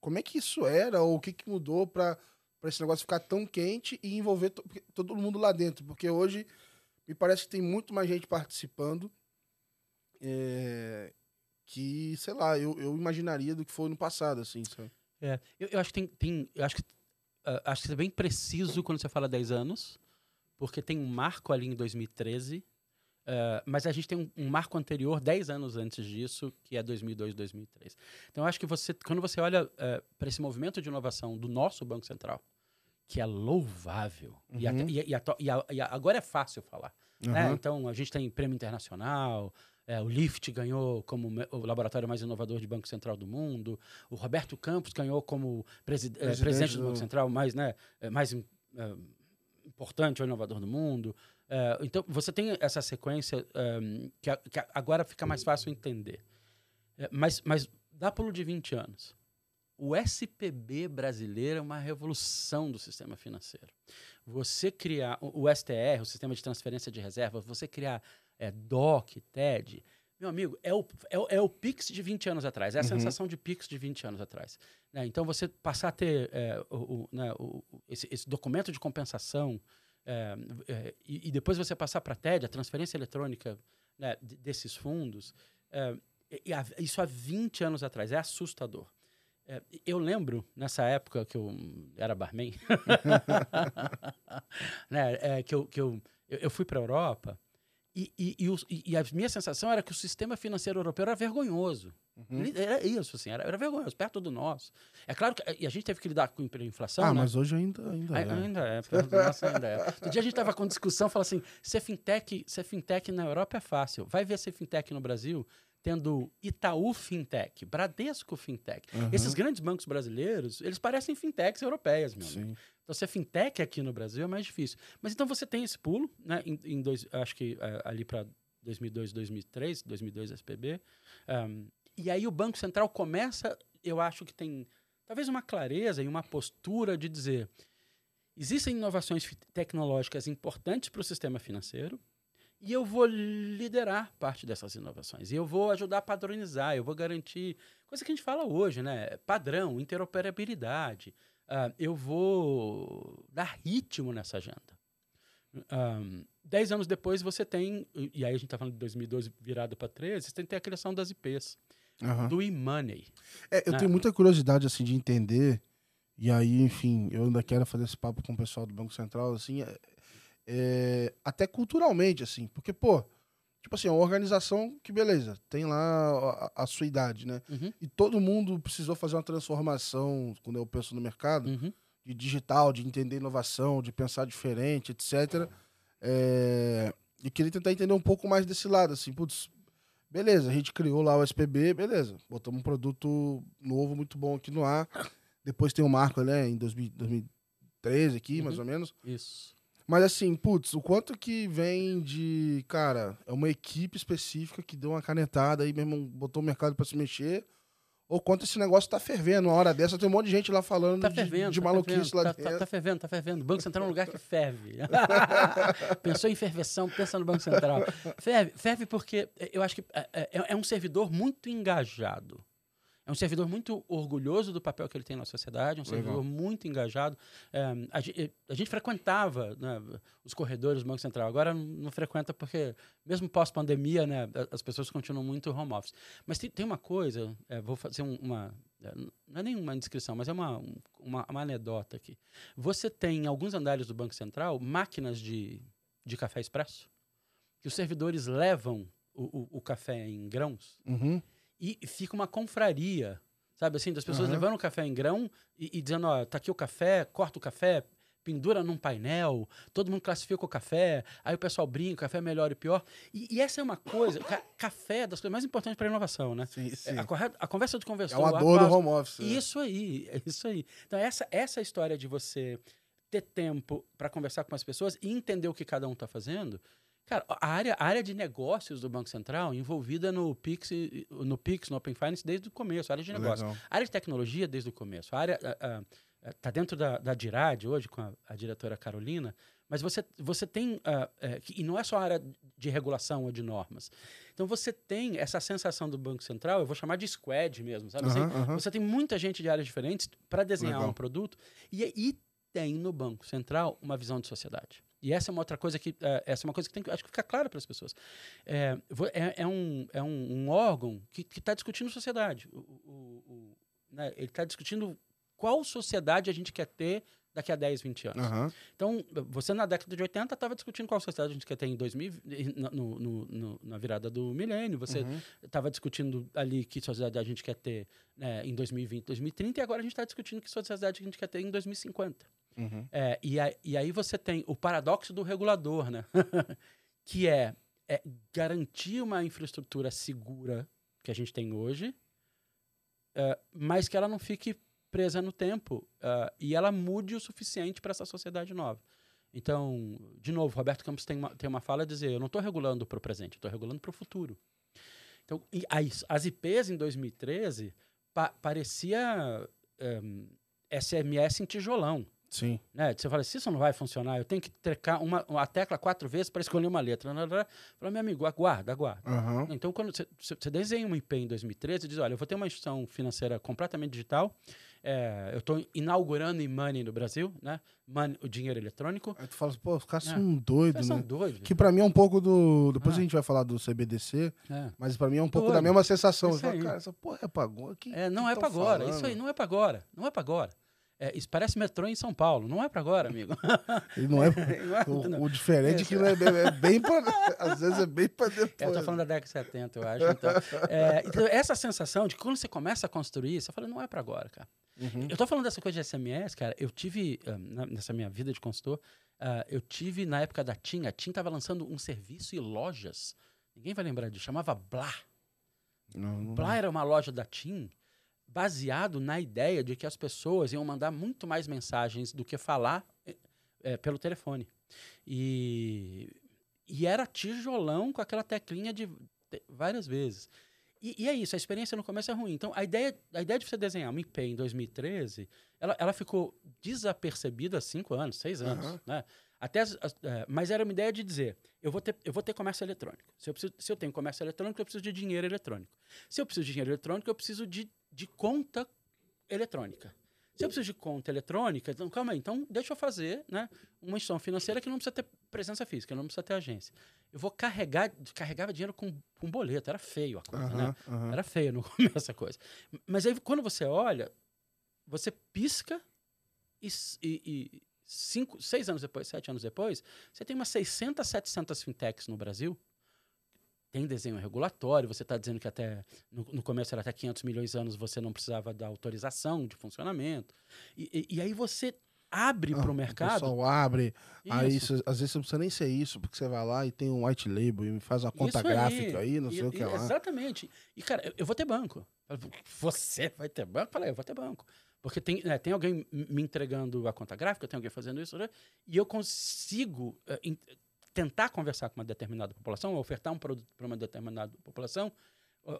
Como é que isso era ou o que, que mudou para esse negócio ficar tão quente e envolver to- todo mundo lá dentro? Porque hoje me parece que tem muito mais gente participando é, que, sei lá, eu, eu imaginaria do que foi no passado, assim, sabe? É, eu, eu acho que tem, tem eu acho que ah, acho que é bem preciso quando você fala 10 anos, porque tem um marco ali em 2013, ah, mas a gente tem um, um marco anterior 10 anos antes disso, que é 2002, 2003. Então eu acho que você quando você olha para esse movimento de inovação do nosso Banco Central, que é louvável, e, Uhum. e- e a e a- e agora é fácil falar. né? Aham. Então, a gente tem prêmio internacional, é, o LIFT ganhou como o laboratório mais inovador de Banco Central do mundo, o Roberto Campos ganhou como presi- é, Presidente presidente do, do- Banco Central mais, né, é, mais é, importante ou inovador do mundo. É, então, você tem essa sequência é, que, a- que agora fica mais fácil entender. É, mas, mas dá pulo de 20 anos. O SPB brasileiro é uma revolução do sistema financeiro. Você criar o, o STR, o Sistema de Transferência de Reservas, você criar é, DOC, TED, meu amigo, é o, é, é o Pix de 20 anos atrás, é a Uhum. sensação de Pix de 20 anos atrás. né? Então, você passar a ter é, o, o- né, o- esse, esse documento de compensação é, é, e, e depois você passar para a TED, a transferência eletrônica né, de- desses fundos, é, há- isso há 20 anos atrás, é assustador. Eu lembro, nessa época que eu era barman, né, que, eu, que eu, eu eu fui para a Europa e, e, e, os- e- a minha sensação era que o sistema financeiro europeu era vergonhoso. Uhum. Era isso, assim, era, era vergonhoso, perto do nosso. É claro que e a gente teve que lidar com a inflação, Ah, né? mas hoje ainda, ainda Ai- é. Ainda é, perto do nosso ainda é. Outro dia a gente estava com discussão, fala assim, ser fintech, ser fintech na Europa é fácil. Vai ver ser fintech no Brasil tendo Itaú Fintech, Bradesco Fintech. Aham. Esses grandes bancos brasileiros, eles parecem fintechs europeias, meu amigo. Sim. Então, ser fintech aqui no Brasil é mais difícil. Mas então você tem esse pulo, né? Em, em dois, acho que eh, ali para 2002, 2003, 2002 SPB. Ahm, e aí o Banco Central começa, eu acho que tem talvez uma clareza e uma postura de dizer: existem inovações tecnológicas importantes para o sistema financeiro. E eu vou liderar parte dessas inovações. E eu vou ajudar a padronizar, eu vou garantir coisa que a gente fala hoje, né? Padrão, interoperabilidade. Ah, eu vou dar ritmo nessa agenda. Ahn, dez anos depois você tem, e aí a gente está falando de 2012 virado para 13, você tem que ter a criação das IPs, Aham. do e-money. É, eu né? tenho muita curiosidade, assim, de entender. E aí, enfim, eu ainda quero fazer esse papo com o pessoal do Banco Central, assim, é, é, até culturalmente, assim, porque, pô, tipo assim, é uma organização que, beleza, tem lá a, a sua idade, né? Uhum, E todo mundo precisou fazer uma transformação, quando eu penso no mercado, uhum, de digital, de entender inovação, de pensar diferente, etc. É, e queria tentar entender um pouco mais desse lado, assim, putz, beleza, a gente criou lá o SPB, beleza, botamos um produto novo, muito bom aqui no ar. Depois tem o marco, né, em 2000 2013 aqui, Uhum. mais ou menos. isso. Mas assim, putz, o quanto que vem de, cara, é uma equipe específica que deu uma canetada aí mesmo, botou o mercado pra se mexer, ou quanto esse negócio tá fervendo, uma hora dessa tem um monte de gente lá falando Tá de, fervendo, de tá maluquice fervendo, lá tá, dentro. tá, tá fervendo, tá fervendo. O Banco Central é um lugar que ferve. Pensou em ferveção, pensa no Banco Central. Ferve, ferve porque eu acho que é, é- é um servidor muito engajado. É um servidor muito orgulhoso do papel que ele tem na sociedade, é um Legal. servidor muito engajado. É, a, ge- a gente frequentava né, os corredores do Banco Central, agora não, frequenta porque, mesmo pós-pandemia, né, as pessoas continuam muito home office. Mas tem, tem uma coisa, é, vou fazer um- uma. é, Não é nenhuma indiscrição, mas é uma, um- uma, uma anedota aqui. Você tem em alguns andares do Banco Central máquinas de, de café expresso, que os servidores levam o, o- o café em grãos Uhum. E fica uma confraria, sabe assim, das pessoas Aham. levando o café em grão e, e dizendo, ó, tá aqui o café, corta o café, pendura num painel, todo mundo classifica o café, aí o pessoal brinca, café é melhor e pior. E, e essa é uma coisa, ca café é das coisas mais importantes para a inovação, né? Sim, sim. A, corre- a conversa de conversor. É uma a dor do home office. né? Isso aí, é isso aí. Então, essa, essa história de você ter tempo para conversar com as pessoas e entender o que cada um está fazendo. Cara, a área, a área de negócios do Banco Central envolvida no Pix, no Pix, no Open Finance desde o começo, a área de negócios. Legal. A área de tecnologia desde o começo. A área está dentro da, da DIRAD hoje, com a, a diretora Carolina, mas você, você tem. é, e não é só a área de regulação ou de normas. Então você tem essa sensação do Banco Central, eu vou chamar de squad mesmo, sabe? Você- Aham, aham. Você tem muita gente de áreas diferentes para desenhar Legal. um produto. E, e tem no Banco Central uma visão de sociedade. E essa é uma outra coisa que eh, essa é uma coisa que tem que acho que ficar clara para as pessoas. É, é, é um, é um, um órgão que está discutindo sociedade. O, o- o- né, Ele está discutindo qual sociedade a gente quer ter daqui a 10, 20 anos. Aham. Então, você na década de 80 estava discutindo qual sociedade a gente quer ter em 2000, na- no, no- no- na virada do milênio. Você Uhum. estava discutindo ali que sociedade a gente quer ter né, em 2020, 2030, e agora a gente está discutindo que sociedade a gente quer ter em 2050. Uhum. É, e, aí, e aí você tem o paradoxo do regulador, né? que é, é garantir uma infraestrutura segura que a gente tem hoje, é, mas que ela não fique presa no tempo é, e ela mude o suficiente para essa sociedade nova. Então, de novo, Roberto Campos tem uma, tem uma fala a dizer: eu não estou regulando para o presente, estou regulando para o futuro. Então, as, as IPs em 2013 pa- parecia em, SMS em tijolão. Sim. Né? Você fala, se isso não vai funcionar, eu tenho que trecar uma, uma tecla quatro vezes para escolher uma letra. Fala, meu amigo, aguarda, aguarda. Aham. Então, quando você, desenha um IP em 2013 e diz, olha, eu vou ter uma instituição financeira completamente digital, é, eu estou inaugurando e-money no Brasil, né? Money, o dinheiro eletrônico. Aí tu fala, pô, os caras É. são doidos, Vocês são né? doidos. Que pra mim é um pouco do. Depois Ah. a gente vai falar do CBDC, É. mas pra mim é um pouco Doido. da mesma sensação. Fala, cara, essa porra é pagou aqui. É, não é para agora. Isso aí não é para agora. Não é para agora. É, isso parece metrô em São Paulo. Não é para agora, amigo. Ele não é. Não é- não. O, o diferente é que é, bem- é bem pra. Às vezes é bem pra depois. Eu tô falando da década de 70, eu acho. Então, É, então, essa sensação de que quando você começa a construir, você fala, não é para agora, cara. Uhum. Eu tô falando dessa coisa de SMS, cara. Eu tive, ah, nessa minha vida de consultor, ah, eu tive na época da TIM, a TIM tava lançando um serviço e lojas. Ninguém vai lembrar disso, chamava Blá. Não, não- Blá era uma loja da TIM baseado na ideia de que as pessoas iam mandar muito mais mensagens do que falar eh, pelo telefone. E, e era tijolão com aquela teclinha de várias vezes. E, e é isso, a experiência no começo é ruim. Então, a ideia, a ideia de você desenhar uma IP em 2013, ela, ela ficou desapercebida há cinco anos, seis anos. Aham. Né? Até as- as- é, mas era uma ideia de dizer, eu vou ter, eu vou ter comércio eletrônico. Se eu, preciso- se eu tenho comércio eletrônico, eu preciso de dinheiro eletrônico. Se eu preciso de dinheiro eletrônico, eu preciso de, de conta eletrônica. Se eu preciso de conta eletrônica, então calma aí, então deixa eu fazer né, uma instituição financeira que não precisa ter presença física, não precisa ter agência. Eu vou carregar, carregava dinheiro com, com boleto, era feio a coisa, né? Aham, aham. Era feio no começo a coisa. Mas aí, quando você olha, você pisca e, e- e cinco, seis anos depois, sete anos depois, você tem umas 600, 700 fintechs no Brasil. Tem desenho regulatório, você está dizendo que até no, no começo era até 500 milhões de anos você não precisava da autorização de funcionamento. E, e- e aí você abre para Ah, o mercado. O pessoal abre. Aí, Isso. às vezes você não precisa nem ser isso, porque você vai lá e tem um white label e faz uma conta aí. gráfica aí, não sei E- o que lá. Exatamente. E, cara, eu, eu vou ter banco. Você vai ter banco? Eu Falei, eu vou ter banco. Porque tem, né, tem alguém me entregando a conta gráfica, tem alguém fazendo isso, né? e eu consigo in- tentar conversar com uma determinada população, ofertar um produto para uma determinada população,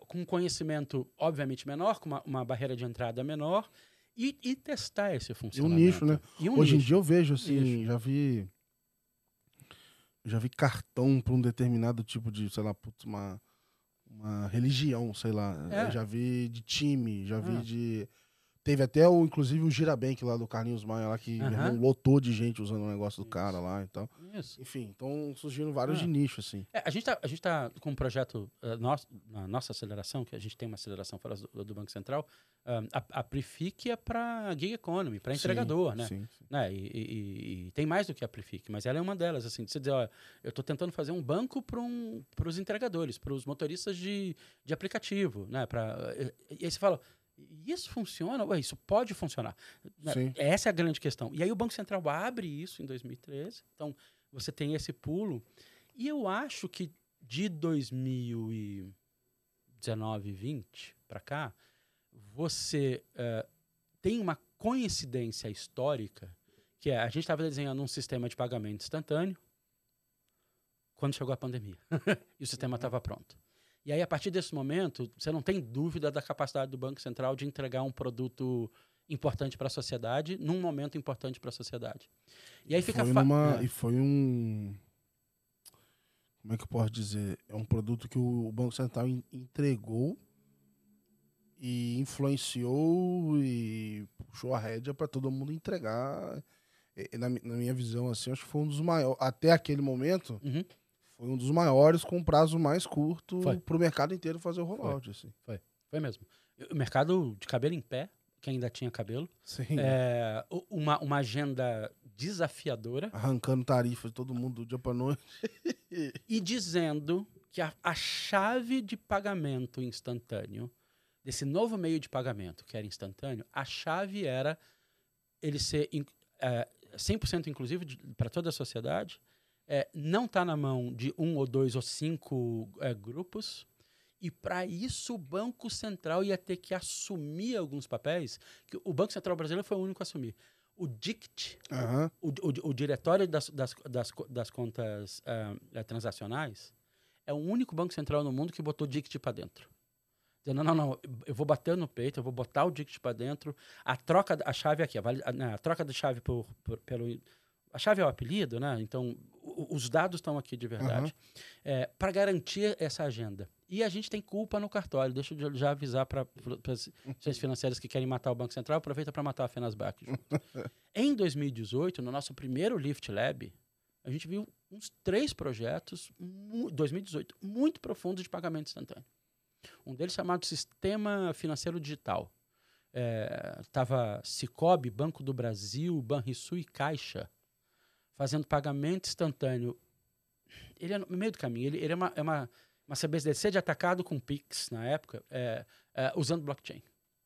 com um conhecimento, obviamente, menor, com uma, uma barreira de entrada menor, e, e testar esse E um funcionamento. nicho, né? Um Hoje em nicho. dia eu vejo assim, Nicho. já vi. Já vi cartão para um determinado tipo de, sei lá, putz, uma, uma religião, sei lá. É. Já vi de time, já vi Ah. de. Teve até o, inclusive, o Girabank lá do Carlinhos Maia lá, que irmão lotou de gente usando o negócio do Isso. cara lá e tal. Isso. Enfim, estão surgindo vários Ah. de nicho, assim. É, a gente está tá com um projeto eh, nosso, na nossa aceleração, que a gente tem uma aceleração fora do, do Banco Central. ah, a, a Prefic é para gig economy, para entregador, Sim, né? Sim, sim. né? E, e- e- e tem mais do que a Prefic, mas ela é uma delas. Assim, de você dizer, ó, eu estou tentando fazer um banco para um, os entregadores, para os motoristas de, de aplicativo, né? Pra, e, e aí você fala, E isso funciona? Ué, isso pode funcionar. Né? Sim. Essa é a grande questão. E aí o Banco Central abre isso em 2013. Então, você tem esse pulo. E eu acho que de 2019, 20 para cá, você eh, tem uma coincidência histórica que é a gente estava desenhando um sistema de pagamento instantâneo quando chegou a pandemia e o sistema estava pronto. E aí, a partir desse momento, você não tem dúvida da capacidade do Banco Central de entregar um produto importante para a sociedade num momento importante para a sociedade. E aí fica foi numa- é. E foi um. Como é que eu posso dizer? É um produto que o Banco Central en- entregou e influenciou e puxou a rédea para todo mundo entregar. Na, na minha visão, assim, acho que foi um dos maiores. Até aquele momento, Uhum. Foi um dos maiores com prazo mais curto Foi. para o mercado inteiro fazer o rollout. Assim. Foi mesmo. O mercado de cabelo em pé, que ainda tinha cabelo, Sim. é, uma, uma agenda desafiadora Arrancando tarifas de todo mundo do dia para noite. e dizendo que a, a chave de pagamento instantâneo, desse novo meio de pagamento que era instantâneo, a chave era ele ser in, é, 100% inclusivo para toda a sociedade, é, não está na mão de um ou dois ou cinco é, grupos, e para isso o Banco Central ia ter que assumir alguns papéis, que o Banco Central brasileiro foi o único a assumir. O DICT, Aham. o, o- o diretório das, das, das, das contas eh, transacionais é o único banco central no mundo que botou DICT para dentro. Dizendo, não, não, não, eu vou bater no peito, eu vou botar o DICT para dentro. A troca, da- a chave aqui, a, a, né, a troca da chave por, por- pelo. A chave é o apelido, né? Então, os dados estão aqui de verdade. para garantir essa agenda. E a gente tem culpa no cartório. Deixa eu já- avisar para as instituições financeiras que querem matar o Banco Central, aproveita para matar a Fenasbac. junto. Em 2018, no nosso primeiro Lift Lab, a gente viu uns três projetos, mu 2018, muito profundos de pagamento instantâneo. Um deles chamado Sistema Financeiro Digital. Estava Cicobi, Banco do Brasil, Banrisul e Caixa fazendo pagamento instantâneo. Ele é no meio do caminho. Ele, ele é, uma, é uma, uma CBDC de atacado com Pix, na época, é, é, usando blockchain.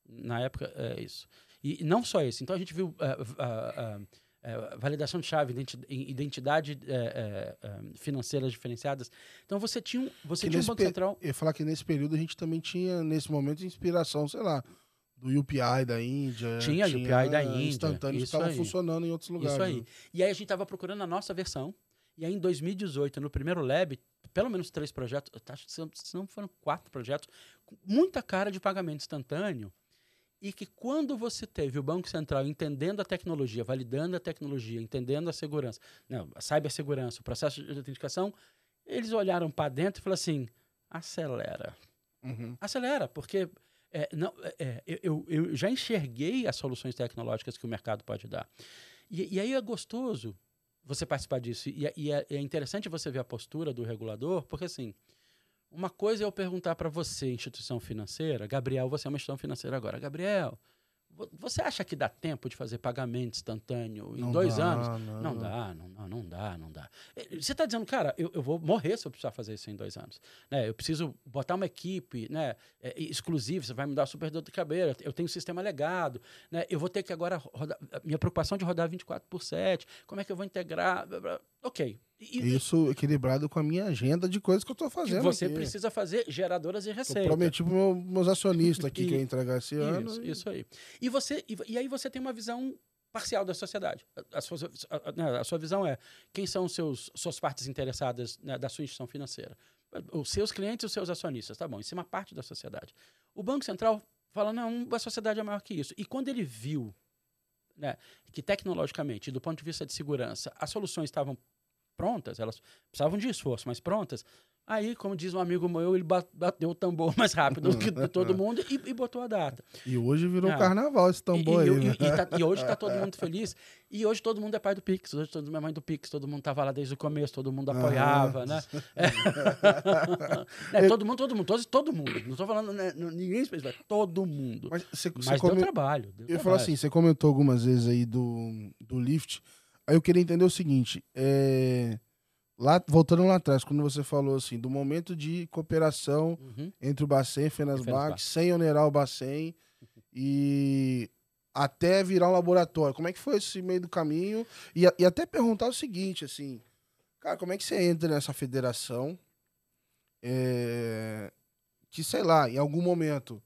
Na época, é isso. E não só isso. Então, a gente viu é, é, validação de chave, identi- identidade é, é, é, financeiras diferenciadas. Então, você tinha um, você Que tinha um Banco Central... Eu ia falar que nesse período a gente também tinha, nesse momento, inspiração, sei lá, do UPI da Índia. Tinha UPI da Índia, Instantâneos que estavam funcionando em outros lugares. Isso aí. né? E aí a gente estava procurando a nossa versão. E aí em 2018, no primeiro lab, pelo menos três projetos, acho que se não- se não foram quatro projetos, com muita cara de pagamento instantâneo. E que quando você teve o Banco Central entendendo a tecnologia, validando a tecnologia, entendendo a segurança, não, a cibersegurança, o processo de autenticação, eles olharam para dentro e falaram assim: acelera Uhum. acelera, porque é, não, é, é, eu, eu já enxerguei as soluções tecnológicas que o mercado pode dar. E, e aí é gostoso você participar disso. E, é- e é, é interessante você ver a postura do regulador, porque assim, uma coisa é eu perguntar para você, instituição financeira, Gabriel, você é uma instituição financeira agora. Gabriel, você acha que dá tempo de fazer pagamento instantâneo em Não dois dá, anos? Não, Não dá, não, não, não dá, não dá. Você está dizendo, cara, eu, eu vou morrer se eu precisar fazer isso em dois anos. Né? Eu preciso botar uma equipe né, eh, exclusiva, você vai me dar super dor de cabeça, eu tenho um sistema legado, né? eu vou ter que agora rodar, minha preocupação de rodar 24 por 7, como é que eu vou integrar? Ok. E, e Isso equilibrado com a minha agenda de coisas que eu que fazendo. você aqui. precisa fazer geradoras de Eu receita. prometi para meu, meus acionistas aqui que eu ia entregar esse ano. Isso, e- isso aí. E, você, e, e aí você tem uma visão parcial da sociedade. A, a sua, a- a- né, a sua visão é quem são os seus suas partes interessadas né, da sua instituição financeira. Os seus clientes e os seus acionistas. Tá bom, isso é uma parte da sociedade. O Banco Central fala, não, a sociedade é maior que isso. E quando ele viu né, que tecnologicamente, do ponto de vista de segurança, as soluções estavam prontas, elas precisavam de esforço, mas prontas. Aí, como diz um amigo meu, ele ba- bateu o tambor mais rápido do que todo mundo e, e botou a data. E hoje virou Ah. carnaval esse tambor e, aí. e- né? e- e tá- e hoje está todo mundo feliz. E hoje todo mundo é pai do Pix, hoje todo mundo é mãe do Pix, todo mundo estava lá desde o começo, todo mundo apoiava, né? É, todo mundo, todo mundo, todo, todo mundo. Não estou falando né, ninguém específico, é todo mundo. Mas você Mas deu come- trabalho. Deu Eu trabalho. assim, você comentou algumas vezes aí do, do Lyft. Aí eu queria entender o seguinte, é, lá, voltando lá atrás, quando você falou assim, do momento de cooperação Uhum. entre o Bacen e Fenasbac. sem onerar o Bacen e até virar um laboratório. Como é que foi esse meio do caminho? E, e até perguntar o seguinte, assim, cara, como é que você entra nessa federação? É, que, sei lá, em algum momento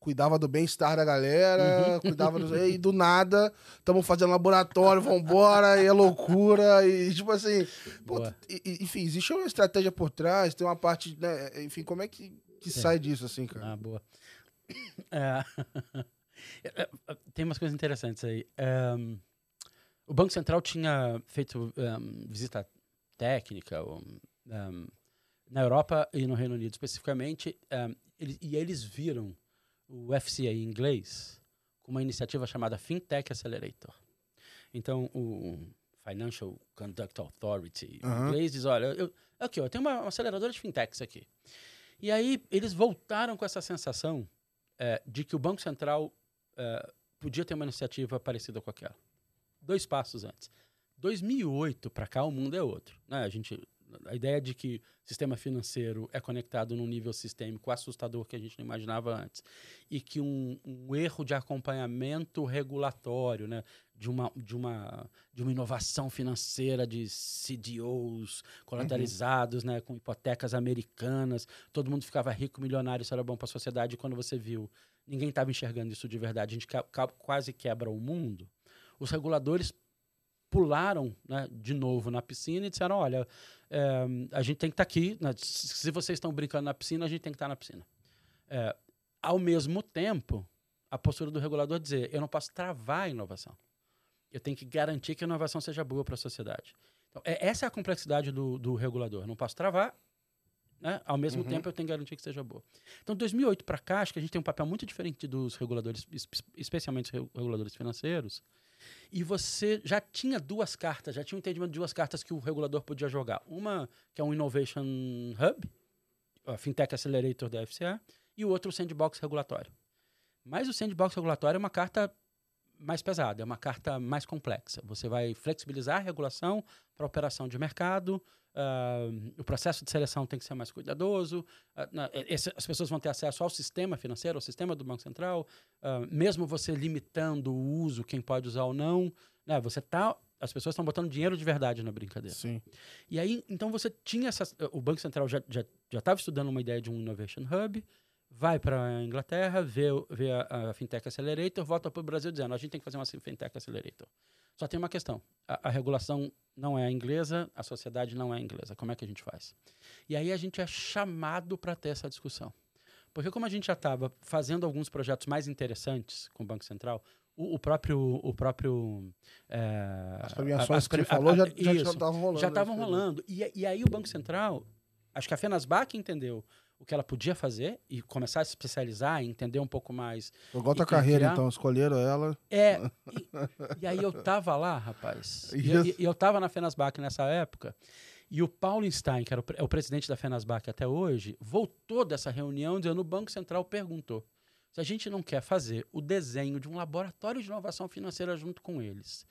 cuidava do bem-estar da galera, uhum. cuidava do... e do nada, estamos fazendo laboratório, vambora, e é loucura, e tipo assim, pô, e, enfim, existe uma estratégia por trás, tem uma parte, né, enfim, como é que, que sai disso, assim, cara? Ah, boa. É... Tem umas coisas interessantes aí. Um, o Banco Central tinha feito um, visita técnica um, na Europa e no Reino Unido especificamente, ele, e eles viram o FCA em inglês com uma iniciativa chamada FinTech Accelerator. Então, o Financial Conduct Authority uhum. em inglês diz, olha, eu, aqui, ó, eu tenho uma, uma aceleradora de fintechs aqui. E aí eles voltaram com essa sensação é, de que o Banco Central é, podia ter uma iniciativa parecida com aquela. Dois passos antes. 2008 para cá o mundo é outro. Né? A gente a ideia de que sistema financeiro é conectado num nível sistêmico assustador que a gente não imaginava antes e que um, um erro de acompanhamento regulatório, né, de uma, de uma, de uma inovação financeira de CDOs colateralizados, uhum. né, com hipotecas americanas, todo mundo ficava rico, milionário, isso era bom para a sociedade. E quando você viu, ninguém estava enxergando isso de verdade, a gente quase quebra o mundo. Os reguladores pularam né, de novo na piscina e disseram: olha, é, a gente tem que estar tá aqui. Né, se vocês estão brincando na piscina, a gente tem que estar tá na piscina. É, ao mesmo tempo, a postura do regulador é dizer: eu não posso travar a inovação. Eu tenho que garantir que a inovação seja boa para a sociedade. Então, é, essa é a complexidade do, do regulador. Eu não posso travar, né? Ao mesmo uhum. tempo, eu tenho que garantir que seja boa. Então, 2008 para cá, acho que a gente tem um papel muito diferente dos reguladores, especialmente os reguladores financeiros, e você já tinha duas cartas, já tinha um entendimento de duas cartas que o regulador podia jogar. Uma que é um Innovation Hub, a Fintech Accelerator da FCA, e o outro o Sandbox Regulatório. Mas o Sandbox Regulatório é uma carta mais pesada, é uma carta mais complexa. Você vai flexibilizar a regulação para operação de mercado, Uh, o processo de seleção tem que ser mais cuidadoso. Uh, na, esse, as pessoas vão ter acesso ao sistema financeiro, ao sistema do Banco Central, uh, mesmo você limitando o uso, quem pode usar ou não. Né, você tá, as pessoas estão botando dinheiro de verdade na brincadeira. Sim. E aí, então você tinha essa, o Banco Central já estava já, já estudando uma ideia de um Innovation Hub, vai para a Inglaterra, vê, vê a, a, Fintech Accelerator, volta para o Brasil dizendo: a gente tem que fazer uma Fintech Accelerator. Só tem uma questão: a, a regulação não é inglesa, a sociedade não é inglesa. Como é que a gente faz? E aí a gente é chamado para ter essa discussão. Porque como a gente já estava fazendo alguns projetos mais interessantes com o Banco Central, o, o próprio... O próprio é, as premiações que você falou já estavam rolando. Já estavam rolando. E, e aí o Banco Central, acho que a FENASBAC entendeu o que ela podia fazer e começar a se especializar entender um pouco mais. Jogou tua carreira, criar. então, escolheram ela. É, e, e, aí eu tava lá, rapaz. E, e, e eu tava na Fenasbac nessa época. E o Paulo Stein, que era o, é o presidente da Fenasbac até hoje, voltou dessa reunião dizendo: o Banco Central perguntou se a gente não quer fazer o desenho de um laboratório de inovação financeira junto com eles.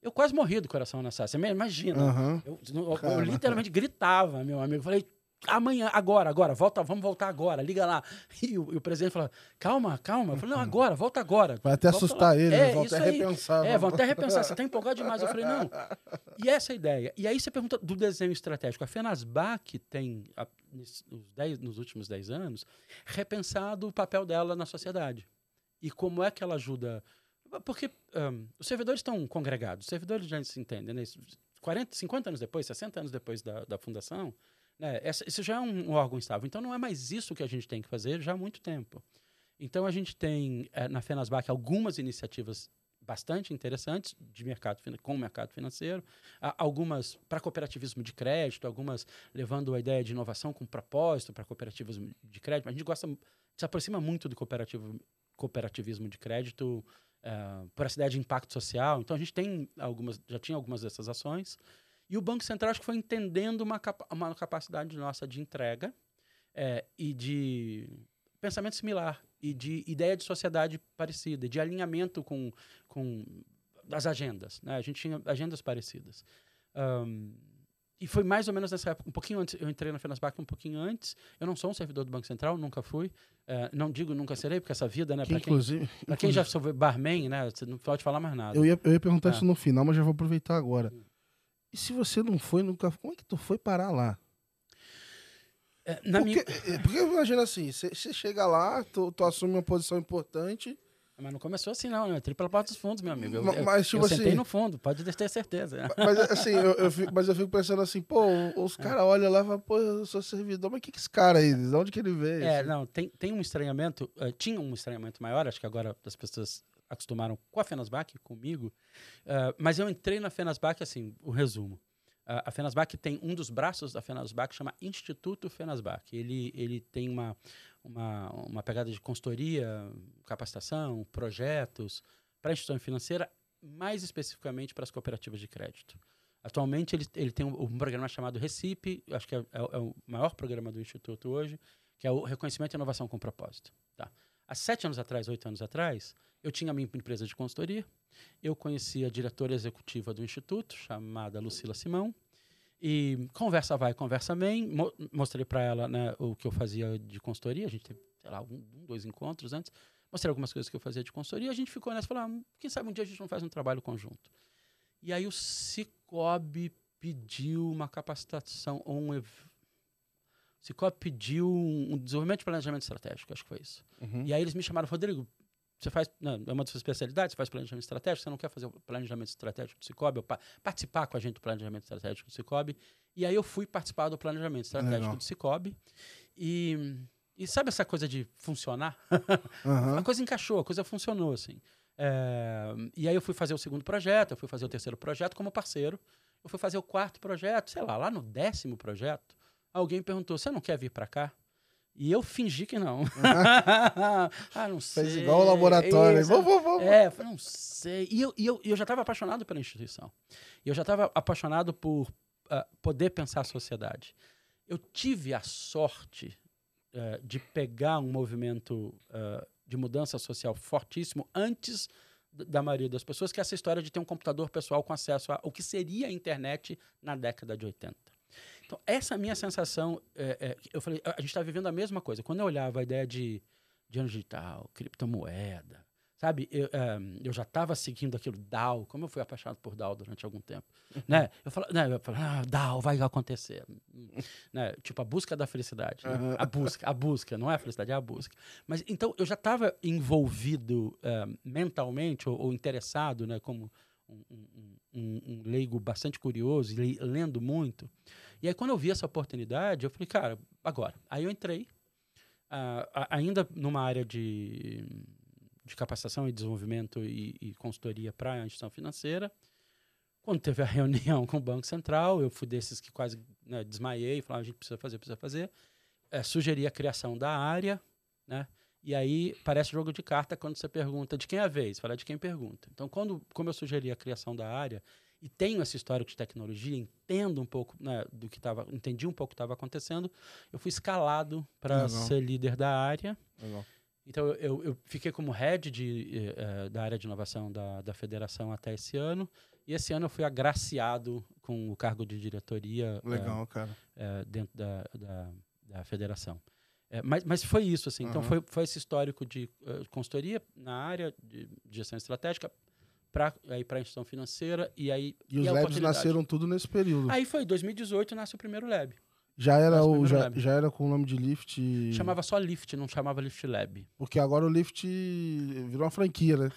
Eu quase morri do coração nessa. Você imagina. Uhum. Eu, eu, eu, literalmente gritava, meu amigo. Falei, amanhã, agora, agora, volta, vamos voltar agora, liga lá. E o, e o presidente falou, calma, calma. Eu falei, não, agora, volta agora. Vai até volta assustar lá. ele, é, vão até aí. repensar. É, vão até repensar, você está empolgado demais. Eu falei, não. E essa é a ideia. E aí você pergunta do desenho estratégico. A FENASBAC tem, a, nos, dez, nos últimos 10 anos, repensado o papel dela na sociedade. E como é que ela ajuda... Porque um, os servidores estão congregados, os servidores já se entendem, né? 40, 50 anos depois, 60 anos depois da, da fundação, né? Essa, isso já é um, órgão estável. Então não é mais isso que a gente tem que fazer já há muito tempo. Então a gente tem é, na FENASBAC algumas iniciativas bastante interessantes de mercado com o mercado financeiro, algumas para cooperativismo de crédito, algumas levando a ideia de inovação com propósito para cooperativismo de crédito. A gente gosta, se aproxima muito do cooperativo, cooperativismo de crédito uh, por essa ideia de impacto social. Então a gente tem algumas, já tinha algumas dessas ações. E o Banco Central acho que foi entendendo uma, capa uma capacidade nossa de entrega é, e de pensamento similar e de ideia de sociedade parecida, de alinhamento com, com as agendas. Né? A gente tinha agendas parecidas. Um, e foi mais ou menos nessa época, um pouquinho antes. Eu entrei na Fenasbac um pouquinho antes. Eu não sou um servidor do Banco Central, nunca fui. É, não digo nunca serei, porque essa vida, né? Que, Para quem, inclusive, pra quem já soube barman, né? Você não pode falar mais nada. eu ia, eu ia perguntar Ah. isso no final, mas já vou aproveitar agora. E se você não foi, nunca. Como é que tu foi parar lá? É, na porque, minha- é, porque imagina assim, você chega lá, tu, tu assume uma posição importante, Mas não começou assim, não, né? Tripla porta dos fundos, meu amigo. Eu, Ma- eu- mas, tipo eu sentei assim- no fundo, pode ter certeza. mas assim, eu, eu fico, mas eu fico pensando assim, pô, os caras olham lá e falam, pô, eu sou servidor, mas o que que esse cara aí? De onde que ele veio? É, Assim, não, tem, tem um estranhamento, eh, tinha um estranhamento maior, acho que agora as pessoas acostumaram com a Fenasbac, comigo, eh, mas eu entrei na Fenasbac, assim, o resumo. A a Fenasbac tem um dos braços da Fenasbac, chama Instituto Fenasbac. Ele, ele tem uma, uma, uma pegada de consultoria, capacitação, projetos para a instituição financeira, mais especificamente para as cooperativas de crédito. Atualmente ele, ele tem um, um programa chamado Recipe, acho que é, é é o maior programa do Instituto hoje, que é o Reconhecimento e Inovação com Propósito. Tá? Há sete anos atrás, oito anos atrás, eu tinha a minha empresa de consultoria, eu conheci a diretora executiva do Instituto, chamada Lucila Simão, e conversa vai, conversa vem, mo- mostrei para ela né, o que eu fazia de consultoria, a gente teve, sei lá, um, dois encontros antes, mostrei algumas coisas que eu fazia de consultoria, a gente ficou nessa, falou, ah, quem sabe um dia a gente não faz um trabalho conjunto. E aí o Cicobi pediu uma capacitação, ou um... ev- O Cicobi pediu um, um desenvolvimento de planejamento estratégico, acho que foi isso. uhum. E aí eles me chamaram, Rodrigo, você faz, né, é uma das suas especialidades, você faz planejamento estratégico, você não quer fazer o planejamento estratégico do Cicobi, ou pa- participar com a gente do planejamento estratégico do Cicobi. E aí eu fui participar do planejamento estratégico Legal. do Cicobi. E, e sabe essa coisa de funcionar? Aham. A coisa encaixou, a coisa funcionou, assim. É, e aí eu fui fazer o segundo projeto, eu fui fazer o terceiro projeto como parceiro. Eu fui fazer o quarto projeto, sei lá, lá no décimo projeto, alguém perguntou, você não quer vir para cá? E eu fingi que não. ah, não sei. Fez igual o laboratório. Isso, Vamos, vamos, vamos. é, eu falei, não sei. E eu, e eu, e eu já estava apaixonado pela instituição. E eu já estava apaixonado por ah, poder pensar a sociedade. Eu tive a sorte eh, de pegar um movimento ah, de mudança social fortíssimo antes da maioria das pessoas, que é essa história de ter um computador pessoal com acesso ao que seria a internet na década de 80. Então, essa é a minha sensação. é, é, eu falei, a gente está vivendo a mesma coisa. Quando eu olhava a ideia de dinheiro digital, criptomoeda, sabe? Eu, eh, eu já estava seguindo aquilo, DAO, como eu fui apaixonado por DAO durante algum tempo. né? Eu falava, né, eu falava, ah, DAO vai acontecer. Né? Tipo, a busca da felicidade. né? Aham. A busca, a busca, não é a felicidade, é a busca. Mas então eu já estava envolvido eh, mentalmente ou, ou interessado, né, como um, um- leigo bastante curioso e le- lendo muito. E aí, quando eu vi essa oportunidade, eu falei, cara, agora. Aí eu entrei, ah, a- ainda numa área de, de capacitação e desenvolvimento e, e consultoria para a instituição financeira. Quando teve a reunião com o Banco Central, eu fui desses que quase né, desmaiei, falava, a gente precisa fazer, precisa fazer. Eh, sugeri a criação da área, né? E aí parece jogo de carta quando você pergunta de quem é a vez, fala de quem pergunta. Então, quando, como eu sugeri a criação da área e tenho esse histórico de tecnologia, entendo um pouco né, do que estava, entendi um pouco o que estava acontecendo, eu fui escalado para ser líder da área. Legal. Então, eu- eu, fiquei como head de, eh, eh, da área de inovação da, da federação até esse ano. E esse ano eu fui agraciado com o cargo de diretoria eh, Legal, cara. eh, dentro da, da, da federação. Mas, mas foi isso, assim. Então, Aham. foi, foi esse histórico de eh, consultoria na área de gestão estratégica para a instituição financeira e aí... E os a labs nasceram tudo nesse período. Aí foi, 2018 nasce o primeiro lab. já era o já, lab. já era com o nome de Lift. Chamava só Lift, não chamava Lift Lab. Porque agora o Lift virou uma franquia, né?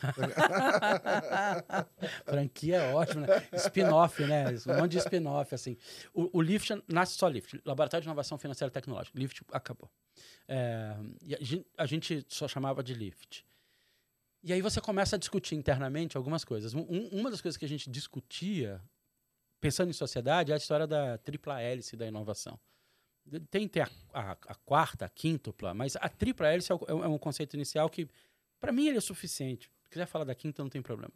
Franquia é ótimo, né? Spin-off, né? Um monte de spin-off, assim. O, o Lift nasce só Lift. Laboratório de Inovação Financeira e Tecnológica. Lift acabou. É, e a, gen- a gente só chamava de Lift. E aí você começa a discutir internamente algumas coisas. Um- um- uma das coisas que a gente discutia, pensando em sociedade, é a história da tripla hélice da inovação. Tem, tem a, a- a quarta, a quíntupla, mas a tripla hélice é, o- é um conceito inicial que, para mim, ele é suficiente. Se quiser falar da quinta, não tem problema.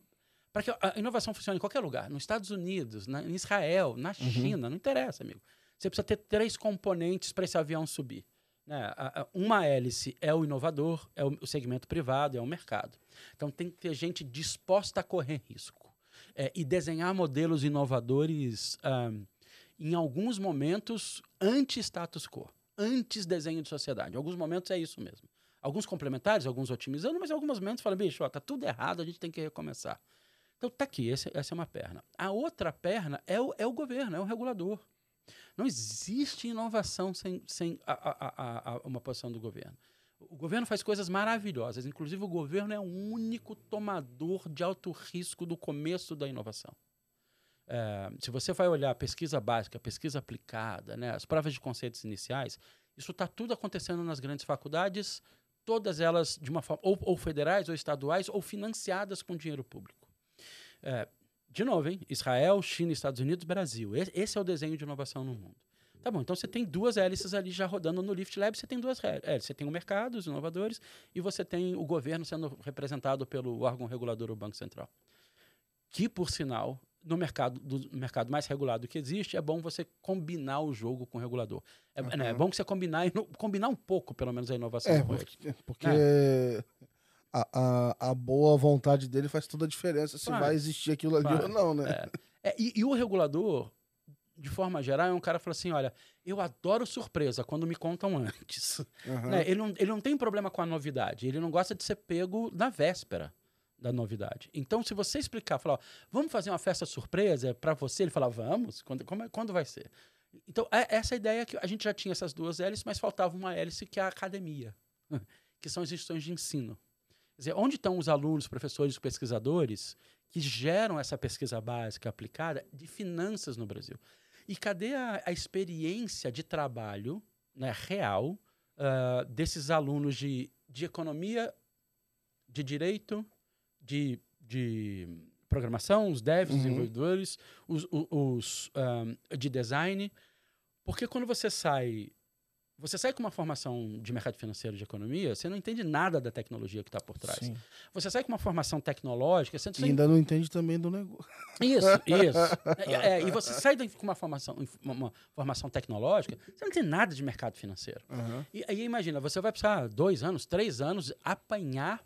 Para que a inovação funcione em qualquer lugar, nos Estados Unidos, na, em Israel, na China, não interessa, amigo. Você precisa ter três componentes para esse avião subir. A- uma hélice é o inovador, é o, segmento privado, é o mercado. Então tem que ter gente disposta a correr risco é, e desenhar modelos inovadores ahm, em alguns momentos, anti-status quo, antes-desenho de sociedade. Em alguns momentos é isso mesmo. Alguns complementares, alguns otimizando, mas em alguns momentos fala, bicho, ó, tá tudo errado, a gente tem que recomeçar. Então tá aqui, essa é uma perna. A outra perna é o, é o governo, é o regulador. Não existe inovação sem, sem a, a, a, uma posição do governo. O governo faz coisas maravilhosas, inclusive o governo é o único tomador de alto risco do começo da inovação. É, se você vai olhar a pesquisa básica, a pesquisa aplicada, né, as provas de conceitos iniciais, isso está tudo acontecendo nas grandes faculdades, todas elas de uma forma ou, ou federais ou estaduais ou financiadas com dinheiro público. É, de novo, hein? Israel, China, Estados Unidos, Brasil. Esse é o desenho de inovação no mundo. Tá bom, então você tem duas hélices ali já rodando no Lift Lab, você tem duas hélices. Você tem o mercado, os inovadores, e você tem o governo sendo representado pelo órgão regulador, o Banco Central. Que, por sinal, no mercado, do mercado mais regulado que existe, é bom você combinar o jogo com o regulador. É, uhum. né, é bom que você combinar, combinar um pouco, pelo menos, a inovação. É, porque, porque é. A, a, a, boa vontade dele faz toda a diferença se vai existir aquilo ali ou não, né? É. É, e, e, o regulador, de forma geral, é um cara que fala assim: olha, eu adoro surpresa quando me contam antes. Uhum. Né? Ele, não, ele não tem problema com a novidade, ele não gosta de ser pego na véspera da novidade. Então, se você explicar, falar, ó, vamos fazer uma festa surpresa para você, ele fala, vamos? Quando, como, é, quando vai ser? Então, é, essa ideia que a gente já tinha essas duas hélices, mas faltava uma hélice que é a academia, que são as instituições de ensino. Quer dizer, onde estão os alunos, professores, pesquisadores que geram essa pesquisa básica aplicada de finanças no Brasil? E cadê a, a experiência de trabalho né, real uh, desses alunos de, de economia, de direito, de, de programação, os devs, uhum. desenvolvedores, os, os, os um, de design. Porque quando você sai. Você sai com uma formação de mercado financeiro de economia, você não entende nada da tecnologia que está por trás. Sim. Você sai com uma formação tecnológica, você e ainda não entende também do negócio. Isso, isso. é, é, e você sai com uma formação, uma formação tecnológica, você não entende nada de mercado financeiro. Uhum. E aí imagina, você vai precisar dois anos, três anos apanhar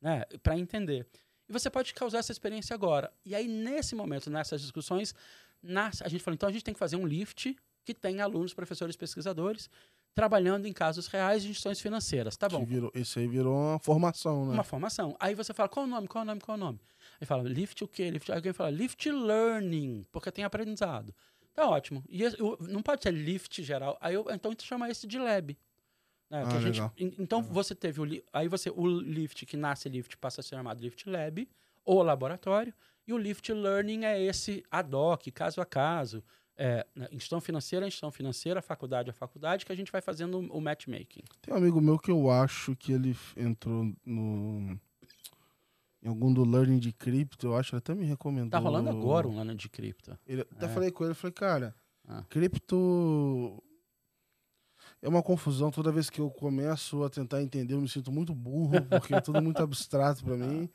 né, para entender. E você pode causar essa experiência agora. E aí, nesse momento, nessas discussões, nasce, a gente falou, então a gente tem que fazer um lift que tenha alunos, professores, pesquisadores, trabalhando em casos reais de instituições financeiras. Tá bom. Virou, isso aí virou uma formação, né? Uma formação. Aí você fala, qual o nome, qual o nome, qual o nome? Aí fala, lift o quê? Lift... Aí alguém fala, lift learning, porque tem aprendizado. Tá ótimo. E não pode ser lift geral. Aí eu, então a gente chama esse de lab. Né? Ah, gente, então você teve o aí você o lift que nasce lift passa a ser chamado lift lab ou laboratório e o lift learning é esse ad hoc, caso a caso, é, né, instituição financeira, instituição financeira, faculdade a faculdade, que a gente vai fazendo o matchmaking. Tem um amigo meu que eu acho que ele entrou no em algum do learning de cripto, eu acho, ele até me recomendou. Tá rolando agora um learning de cripto. Ele, até é. falei com ele, falei, cara, ah. cripto é uma confusão. Toda vez que eu começo a tentar entender, eu me sinto muito burro, porque é tudo muito abstrato para mim.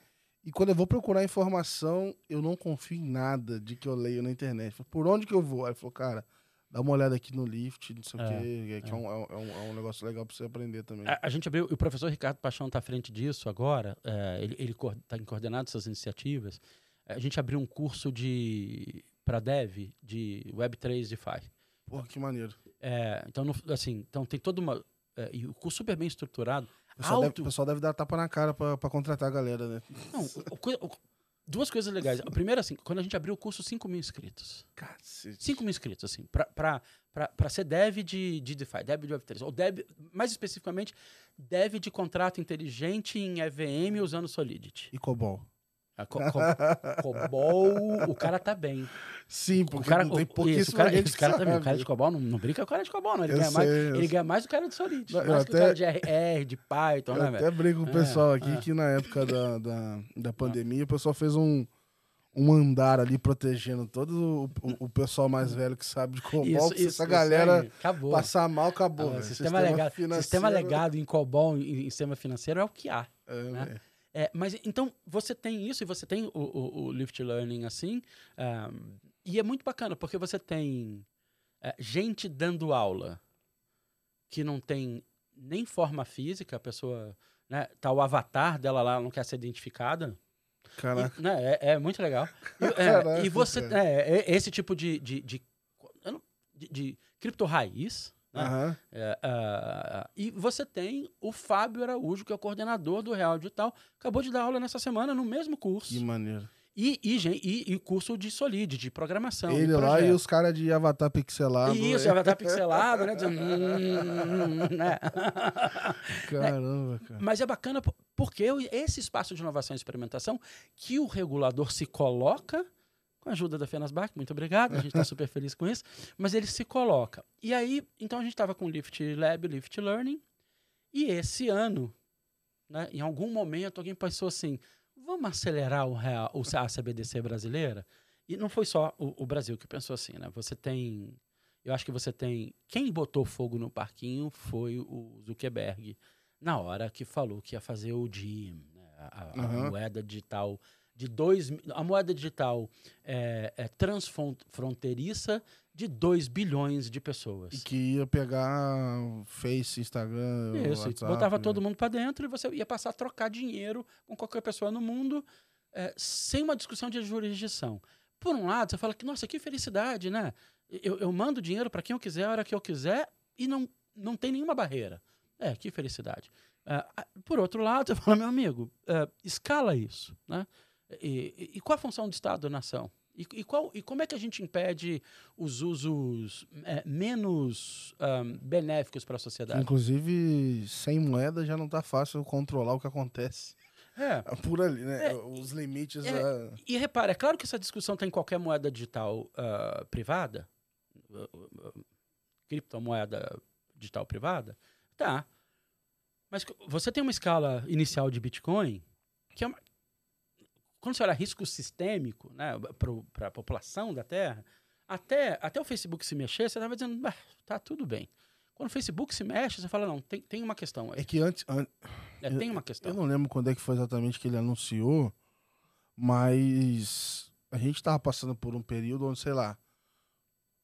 E quando eu vou procurar informação, eu não confio em nada de que eu leio na internet. Por onde que eu vou? Aí ele falou, cara, dá uma olhada aqui no Lift, não sei o é, quê, que é, é, um, é, um, é um negócio legal para você aprender também. A, a, gente abriu, o professor Ricardo Paixão está à frente disso agora, é, ele está coordenando essas iniciativas. A gente abriu um curso de para dev de Web3 DeFi. Porra, que maneiro. É, então, assim, então tem toda uma. É, e o curso super bem estruturado. O pessoal, alto... deve, o pessoal deve dar tapa na cara pra, pra contratar a galera, né? Não, o, o, duas coisas legais. A primeira, assim, quando a gente abriu o curso, 5 mil inscritos. Cacete. 5 mil inscritos, assim, pra, pra, pra, pra ser dev de, de DeFi, dev de Web3. Ou dev, mais especificamente, dev de contrato inteligente em EVM usando Solidity. E COBOL. A co co Cobol, o cara tá bem. Sim, porque o cara, tem pouquíssimo isso, o cara, esse cara também, o cara de Cobol não, não brinca com o cara de Cobol, não. Ele, ganha, sei, mais, ele ganha mais do cara de Solid, não, mais até, do cara de R, de Python, né, até velho? brinco com o pessoal é, aqui é. que na época da, da, da pandemia o pessoal fez um, um andar ali protegendo todo o, o, pessoal mais velho que sabe de COBOL. Isso, isso, essa galera acabou. passar mal, acabou. Ah, sistema, sistema, legado, financeiro... sistema legado em COBOL, em, em sistema financeiro, é o que há. É, né? É, mas então você tem isso e você tem o, o, o Lift Learning assim, um, e é muito bacana porque você tem é, gente dando aula que não tem nem forma física, a pessoa, né, tá o avatar dela lá, não quer ser identificada. Caraca. E, né, é, é, muito legal. E, é, Caraca, e você, é, esse tipo de, de, de de, de cripto raiz. Né? Aham. É, ah, e você tem o Fábio Araújo, que é o coordenador do Real Digital, acabou de dar aula nessa semana no mesmo curso. Que maneiro. E, e, e, e curso de Solid, de programação. Ele lá e os caras de avatar pixelado. Isso, é. estar pixelado, né? Dizendo, "Hum", né? Caramba, cara. Mas é bacana po- porque esse espaço de inovação e experimentação que o regulador se coloca, com a ajuda da Fenasbac, muito obrigado, a gente está super feliz com isso, mas ele se coloca. E aí, então a gente estava com o Lift Lab, Lift Learning, e esse ano, né, em algum momento, alguém pensou assim, vamos acelerar o, real, o a CBDC brasileira? E não foi só o, o Brasil que pensou assim, né? Você tem... Eu acho que você tem... Quem botou fogo no parquinho foi o Zuckerberg, na hora que falou que ia fazer o DIM, né? a, a- a Aham. moeda digital de dois... A moeda digital é, é transfronteiriça de 2 bilhões de pessoas. E que ia pegar Face, Instagram, Isso, WhatsApp. botava né? todo mundo para dentro e você ia passar a trocar dinheiro com qualquer pessoa no mundo eh, sem uma discussão de jurisdição. Por um lado, você fala que, nossa, que felicidade, né? Eu, eu mando dinheiro para quem eu quiser, a hora que eu quiser, e não, não tem nenhuma barreira. É, que felicidade. Ah, por outro lado, você fala, meu amigo, eh, escala isso, né? E, e- qual a função do Estado-nação? E, e, qual, e como é que a gente impede os usos eh, menos ah, benéficos para a sociedade? Inclusive, sem moeda já não tá fácil controlar o que acontece É, por ali, né? É, Os limites. é, da- E repara, é claro que essa discussão tem em qualquer moeda digital ah, privada, ah, ah, criptomoeda digital privada, tá. Mas você tem uma escala inicial de Bitcoin que é uma, quando você olha risco sistêmico né, para a população da Terra, até, até o Facebook se mexer, você estava dizendo, "Bah, tá tudo bem. Quando o Facebook se mexe, você fala, não, tem, tem uma questão aí. É que antes. an- É, tem uma questão. Eu não lembro quando é que foi exatamente que ele anunciou, mas a gente tava passando por um período onde, sei lá,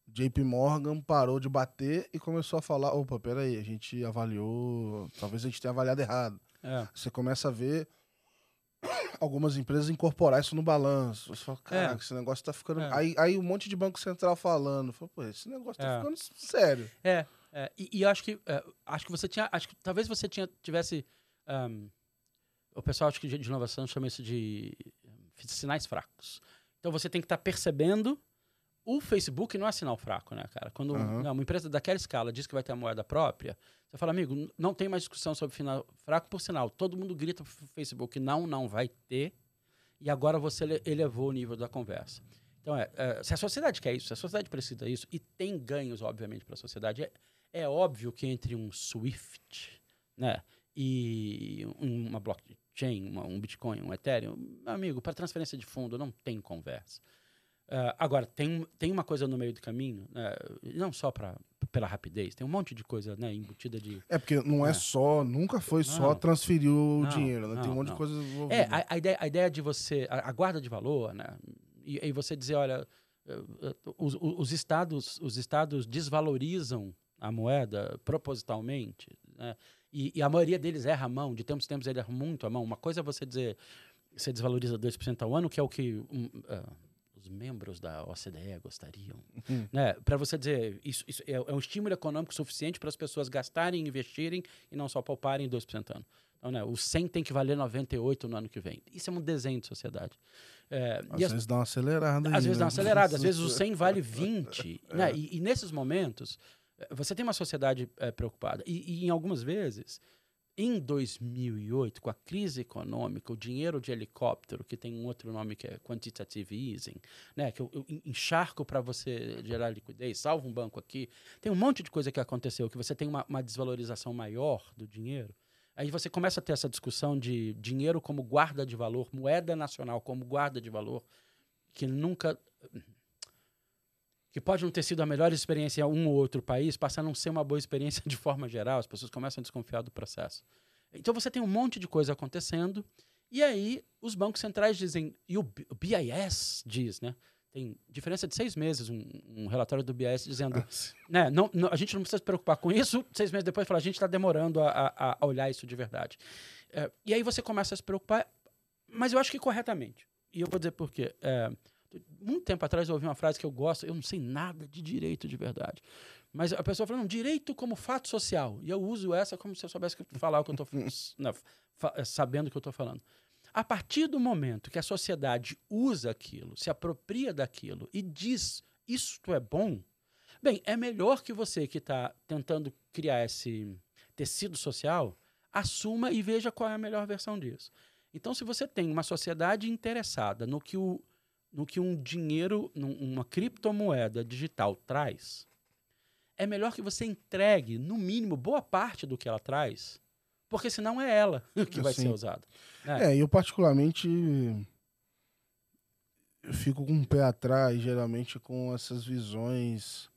JP Morgan parou de bater e começou a falar: opa, peraí, a gente avaliou, talvez a gente tenha avaliado errado. É. Você começa a ver algumas empresas incorporar isso no balanço. Você fala, caraca, esse negócio tá ficando. É. Aí, aí um monte de banco central falando. Fala, pô, esse negócio tá É. ficando sério. É, é, e, e eu acho que é, acho que você tinha, acho que talvez você tinha tivesse ahm, o pessoal acho que de inovação chama isso de eh, sinais fracos. Então você tem que estar percebendo o Facebook não é sinal fraco, né, cara? Quando né, uma empresa daquela escala diz que vai ter a moeda própria, você fala, amigo, não tem mais discussão sobre final fraco por sinal. Todo mundo grita pro Facebook, não, não vai ter. E agora você ele- elevou o nível da conversa. Então, é, é, se a sociedade quer isso, se a sociedade precisa disso, e tem ganhos, obviamente, para a sociedade, é, é óbvio que entre um SWIFT né, e um- uma blockchain, uma- um Bitcoin, um Ethereum, amigo, para transferência de fundo não tem conversa. Ah, agora, tem, tem uma coisa no meio do caminho, né, não só pra, pela rapidez, tem um monte de coisa né, embutida de. É porque não é, É. só, nunca foi só Não. transferir o Não, dinheiro, né? Tem um não, monte não. de coisa envolvida. É, a, a ideia, a ideia de você, a, a guarda de valor, né? E, e você dizer, olha, eh, os, os- os estados, os estados desvalorizam a moeda propositalmente, né? E, e a maioria deles erra a mão, de tempos em tempos ele erra muito a mão. Uma coisa é você dizer, você desvaloriza 2% ao ano, que é o que um, os membros da OCDE gostariam. Uhum. Né? Para você dizer, isso, isso é, é um estímulo econômico suficiente para as pessoas gastarem, investirem e não só pouparem 2% ao ano. Então, né, o 100 tem que valer 98 no ano que vem. Isso é um desenho de sociedade. É, Às as- vezes dá uma acelerada aí, às vezes né? dá uma acelerada, às vezes o 100 vale 20. né? E, e nesses momentos, eh, você tem uma sociedade eh, preocupada. E, e em algumas vezes, em 2008, com a crise econômica, o dinheiro de helicóptero, que tem um outro nome que é quantitative easing, né? que eu, eu encharco para você gerar liquidez, salva um banco aqui. Tem um monte de coisa que aconteceu, que você tem uma, uma desvalorização maior do dinheiro. Aí você começa a ter essa discussão de dinheiro como guarda de valor, moeda nacional como guarda de valor, que nunca. Que pode não ter sido a melhor experiência em um ou outro país, passa a não ser uma boa experiência de forma geral, as pessoas começam a desconfiar do processo. Então você tem um monte de coisa acontecendo, e aí os bancos centrais dizem, e o, BIS diz, né? Tem diferença de seis meses, um, um relatório do BIS dizendo né, não, não- a gente não precisa se preocupar com isso. Seis meses depois, fala, a gente está demorando a, a- a olhar isso de verdade. É, e aí você começa a se preocupar, mas eu acho que corretamente. E eu vou dizer por quê. É, Muito tempo atrás eu ouvi uma frase que eu gosto, eu não sei nada de direito de verdade. Mas a pessoa falando, direito como fato social. E eu uso essa como se eu soubesse falar o que eu estou sabendo o que eu estou falando. A partir do momento que a sociedade usa aquilo, se apropria daquilo e diz isto é bom, bem, é melhor que você que está tentando criar esse tecido social assuma e veja qual é a melhor versão disso. Então, se você tem uma sociedade interessada no que, o, no que um dinheiro, uma criptomoeda digital traz, é melhor que você entregue, no mínimo, boa parte do que ela traz, porque senão é ela que vai ser usada. É. é, eu particularmente eu fico com um pé atrás, geralmente, com essas visões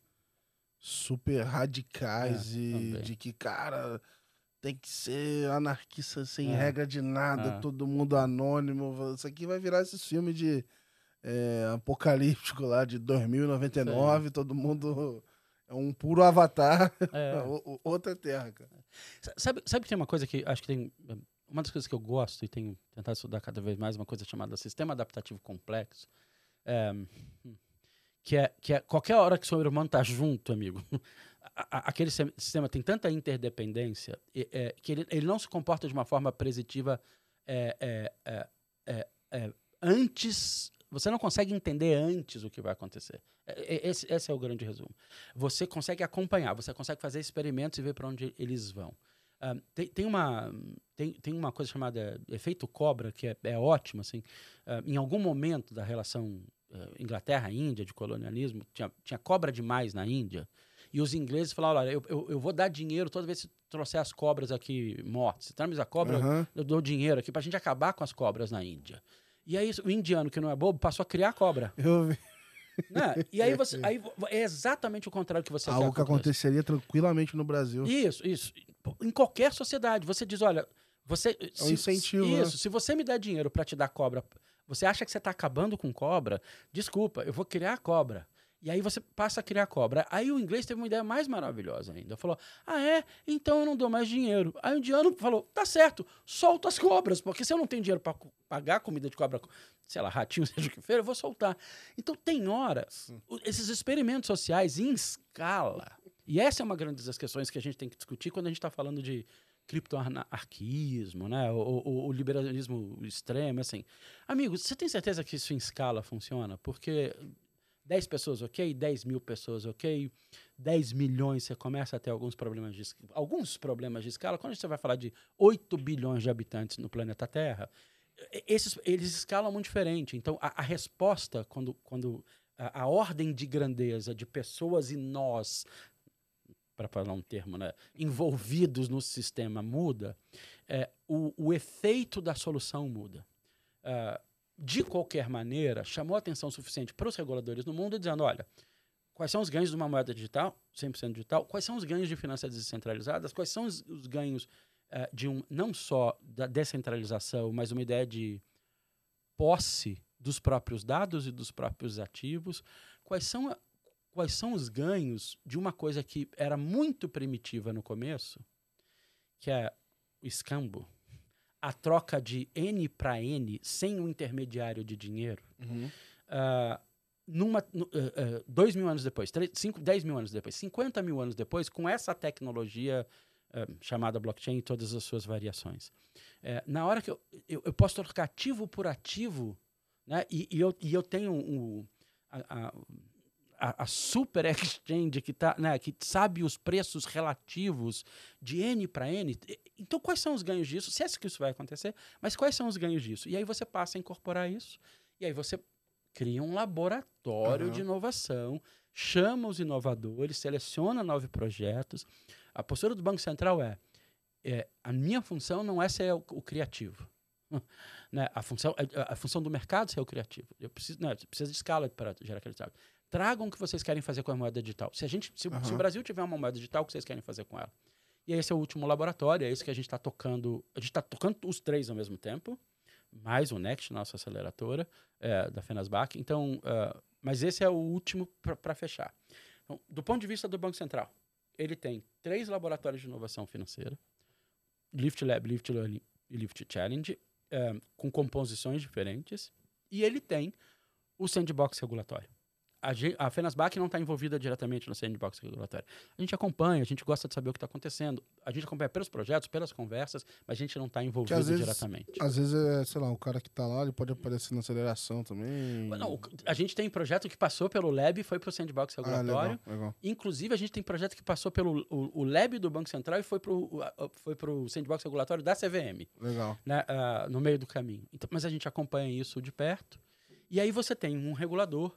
super radicais é, e também. de que, cara, tem que ser anarquista sem é. regra de nada, é. todo mundo anônimo. Isso aqui vai virar esse filme de é, apocalíptico lá de 2099, Sim. todo mundo é um puro avatar, é. outra terra, cara. Sabe, sabe que tem uma coisa que acho que tem. Uma das coisas que eu gosto e tenho tentado estudar cada vez mais, uma coisa chamada sistema adaptativo complexo. É, que, é, que é qualquer hora que o seu irmão tá junto, amigo, aquele sistema tem tanta interdependência é, que ele, ele não se comporta de uma forma presitiva é, é, é, é antes você não consegue entender antes o que vai acontecer. É, é, esse, esse, é o grande resumo. Você consegue acompanhar, você consegue fazer experimentos e ver para onde eles vão. Uh, tem, tem, uma, tem, tem uma coisa chamada efeito cobra, que é, é ótimo. Assim. Uh, em algum momento da relação uh, Inglaterra-Índia, de colonialismo, tinha, tinha cobra demais na Índia. E os ingleses falaram: olha, eu, eu, eu, vou dar dinheiro toda vez que trouxer as cobras aqui mortas. Se traz a cobra, uhum. eu, eu dou dinheiro aqui para a gente acabar com as cobras na Índia. E aí o indiano, que não é bobo, passou a criar cobra. Eu vi. Né? E aí você. Aí é exatamente o contrário que você Algo que aconteceria tranquilamente no Brasil. Isso, isso. Em qualquer sociedade. Você diz, olha, você. É um se, incentivo. Né? Isso. Né? Se você me der dinheiro para te dar cobra, você acha que você está acabando com cobra? Desculpa, eu vou criar cobra. E aí você passa a criar cobra. Aí o inglês teve uma ideia mais maravilhosa ainda. Falou: Ah, é? Então eu não dou mais dinheiro. Aí o indiano falou: Tá certo, solta as cobras, porque se eu não tenho dinheiro para pagar comida de cobra, sei lá, ratinho, seja o que for, eu vou soltar. Então tem horas, esses experimentos sociais em escala. E essa é uma grande das questões que a gente tem que discutir quando a gente está falando de criptoanarquismo, né? O, o, o, liberalismo extremo, assim. Amigos, você tem certeza que isso em escala funciona? Porque 10 pessoas, ok? 10 mil pessoas, ok? 10 milhões, você começa a ter alguns problemas de, alguns problemas de escala. Quando você vai falar de 8 bilhões de habitantes no planeta Terra, esses, eles escalam muito diferente. Então, a, a resposta, quando, quando a, a, ordem de grandeza de pessoas e nós, para falar um termo, né, envolvidos no sistema muda, é, o, o efeito da solução muda. Uh, de qualquer maneira, chamou atenção suficiente para os reguladores no mundo, dizendo: olha, quais são os ganhos de uma moeda digital, 100% digital, quais são os ganhos de finanças descentralizadas, quais são os, os ganhos uh, de um, não só da descentralização, mas uma ideia de posse dos próprios dados e dos próprios ativos, quais são, quais são os ganhos de uma coisa que era muito primitiva no começo, que é o escambo a troca de N para N sem um intermediário de dinheiro, uhum. uh, numa, uh, uh, dois mil anos depois, três, cinco, dez mil anos depois, 50 mil anos depois, com essa tecnologia chamada blockchain e todas as suas variações. Eh, na hora que eu, eu, eu, posso trocar ativo por ativo, né, e, e eu, e eu tenho um, a, a, a, a, super exchange que, tá, né, que sabe os preços relativos de N para N. Então, quais são os ganhos disso? Se é que isso vai acontecer, mas quais são os ganhos disso? E aí você passa a incorporar isso, e aí você cria um laboratório uhum. de inovação, chama os inovadores, seleciona novos projetos. A postura do Banco Central é, é a minha função não é ser o, o criativo. né? a, função, a, a, função do mercado é ser o criativo. Eu preciso, né, precisa de escala para gerar aquele trabalho tragam o que vocês querem fazer com a moeda digital. Se, a gente, se, uhum. se o Brasil tiver uma moeda digital, o que vocês querem fazer com ela? E esse é o último laboratório, é esse que a gente está tocando. A gente está tocando os três ao mesmo tempo, mais o Next, nossa aceleradora, é, da Fenasbac. Então, uh, mas esse é o último para fechar. Então, do ponto de vista do Banco Central, ele tem três laboratórios de inovação financeira, Lift Lab, Lift Learning e Lift Challenge, uh, com composições diferentes, e ele tem o sandbox regulatório a, a Fenasbac não está envolvida diretamente no sandbox regulatório. A gente acompanha, a gente gosta de saber o que está acontecendo. A gente acompanha pelos projetos, pelas conversas, mas a gente não está envolvido às vezes, diretamente. Às vezes, é, sei lá, o cara que está lá, ele pode aparecer na aceleração também. Não, a gente tem projeto que passou pelo Lab e foi para o sandbox regulatório. Ah, legal, legal. Inclusive, a gente tem projeto que passou pelo o, o Lab do Banco Central e foi para o foi sandbox regulatório da CVM. Legal. Né, uh, no meio do caminho. Então, mas a gente acompanha isso de perto. E aí você tem um regulador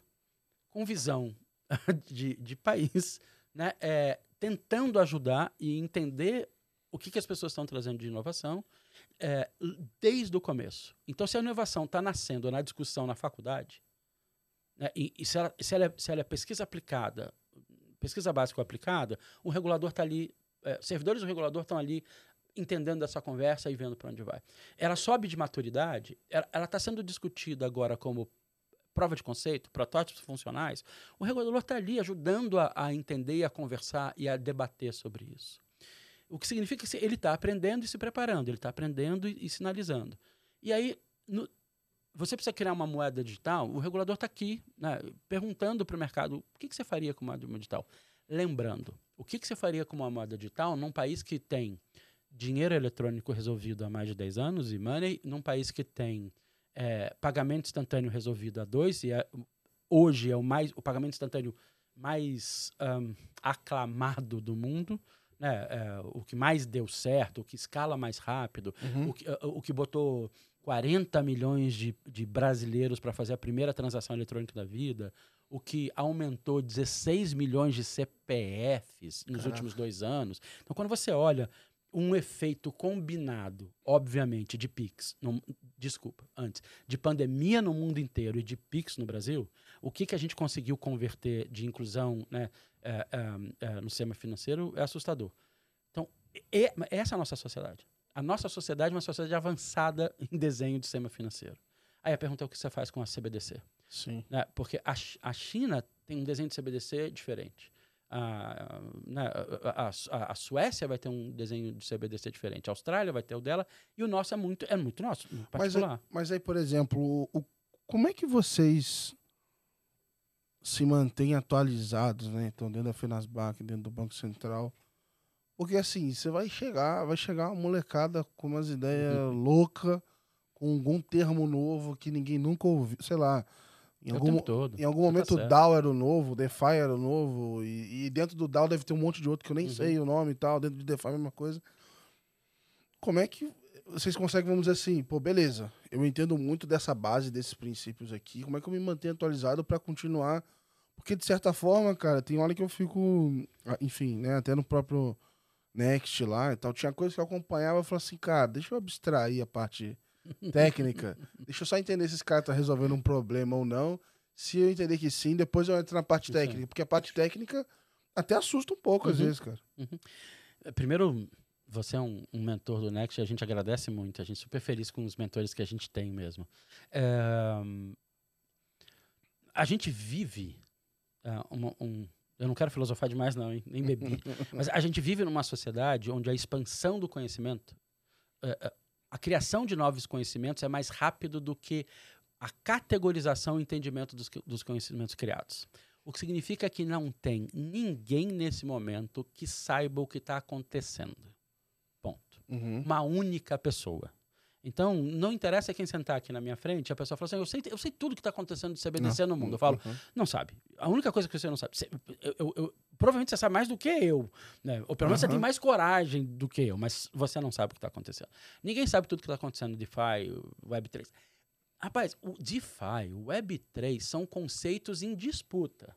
com visão de, de país, né, é, tentando ajudar e entender o que, que as pessoas estão trazendo de inovação é, desde o começo. Então, se a inovação está nascendo na discussão na faculdade, né, e, e se, ela, se, ela é, se, ela, é, pesquisa aplicada, pesquisa básica aplicada, o regulador está ali, é, servidores do regulador estão ali entendendo essa conversa e vendo para onde vai. Ela sobe de maturidade, ela está sendo discutida agora como prova de conceito, protótipos funcionais, o regulador está ali ajudando a, a, entender, a conversar e a debater sobre isso. O que significa que ele está aprendendo e se preparando, ele está aprendendo e, e, sinalizando. E aí, no, você precisa criar uma moeda digital, o regulador está aqui, né, perguntando para o mercado o que, que, você faria com uma moeda digital. Lembrando, o que, que você faria com uma moeda digital num país que tem dinheiro eletrônico resolvido há mais de 10 anos e money, num país que tem é, pagamento instantâneo resolvido a dois, e é, hoje é o, mais, o pagamento instantâneo mais um, aclamado do mundo, né? É, o que mais deu certo, o que escala mais rápido, uhum. o, que, uh, o que botou 40 milhões de, de brasileiros para fazer a primeira transação eletrônica da vida, o que aumentou 16 milhões de CPFs nos Caraca. últimos dois anos. Então, quando você olha um efeito combinado, obviamente, de PIX, no, desculpa, antes, de pandemia no mundo inteiro e de PIX no Brasil, o que, que a gente conseguiu converter de inclusão né, é, é, é, no sistema financeiro é assustador. Então, é, essa é a nossa sociedade. A nossa sociedade é uma sociedade avançada em desenho de sistema financeiro. Aí a pergunta é o que você faz com a CBDC. Sim. Né? Porque a, a China tem um desenho de CBDC diferente a, né, a, a, a, Suécia vai ter um desenho de CBDC diferente, a Austrália vai ter o dela, e o nosso é muito, é muito nosso, Mas, aí, mas aí, por exemplo, o, como é que vocês se mantêm atualizados, né? Então, dentro da Finasbac, dentro do Banco Central. Porque assim, você vai chegar, vai chegar uma molecada com umas ideias uhum. loucas, com algum termo novo que ninguém nunca ouviu, sei lá. Em algum, todo. Em algum Você momento tá o DAO era o novo, o DeFi era o novo, e, e, dentro do DAO deve ter um monte de outro que eu nem uhum. sei o nome e tal, dentro do DeFi é a mesma coisa. Como é que vocês conseguem, vamos dizer assim, pô, beleza, eu entendo muito dessa base, desses princípios aqui, como é que eu me mantenho atualizado para continuar? Porque, de certa forma, cara, tem hora que eu fico, ah, enfim, né, até no próprio Next lá e tal, tinha coisas que eu acompanhava e falava assim, cara, deixa eu abstrair a parte técnica. Deixa eu só entender se esse cara tá resolvendo um problema ou não. Se eu entender que sim, depois eu entro na parte técnica. Porque a parte técnica até assusta um pouco, uhum. às vezes, cara. Uhum. É, primeiro, você é um, um, mentor do Next e a gente agradece muito. A gente é super feliz com os mentores que a gente tem mesmo. É, a gente vive é, uma, um, eu não quero filosofar demais, não, hein? nem bebi. Mas a gente vive numa sociedade onde a expansão do conhecimento, é, é a criação de novos conhecimentos é mais rápido do que a categorização e entendimento dos, dos conhecimentos criados. O que significa que não tem ninguém nesse momento que saiba o que está acontecendo. Ponto. Uhum. Uma única pessoa. Então, não interessa quem sentar aqui na minha frente, a pessoa fala assim: eu sei, eu sei tudo que está acontecendo de CBDC não. no mundo. Eu falo, uhum. não sabe. A única coisa que você não sabe. Eu, eu, eu, provavelmente você sabe mais do que eu. Né? Ou pelo menos uhum. você tem mais coragem do que eu, mas você não sabe o que está acontecendo. Ninguém sabe tudo que está acontecendo no DeFi, Web3. Rapaz, o DeFi, o Web3 são conceitos em disputa.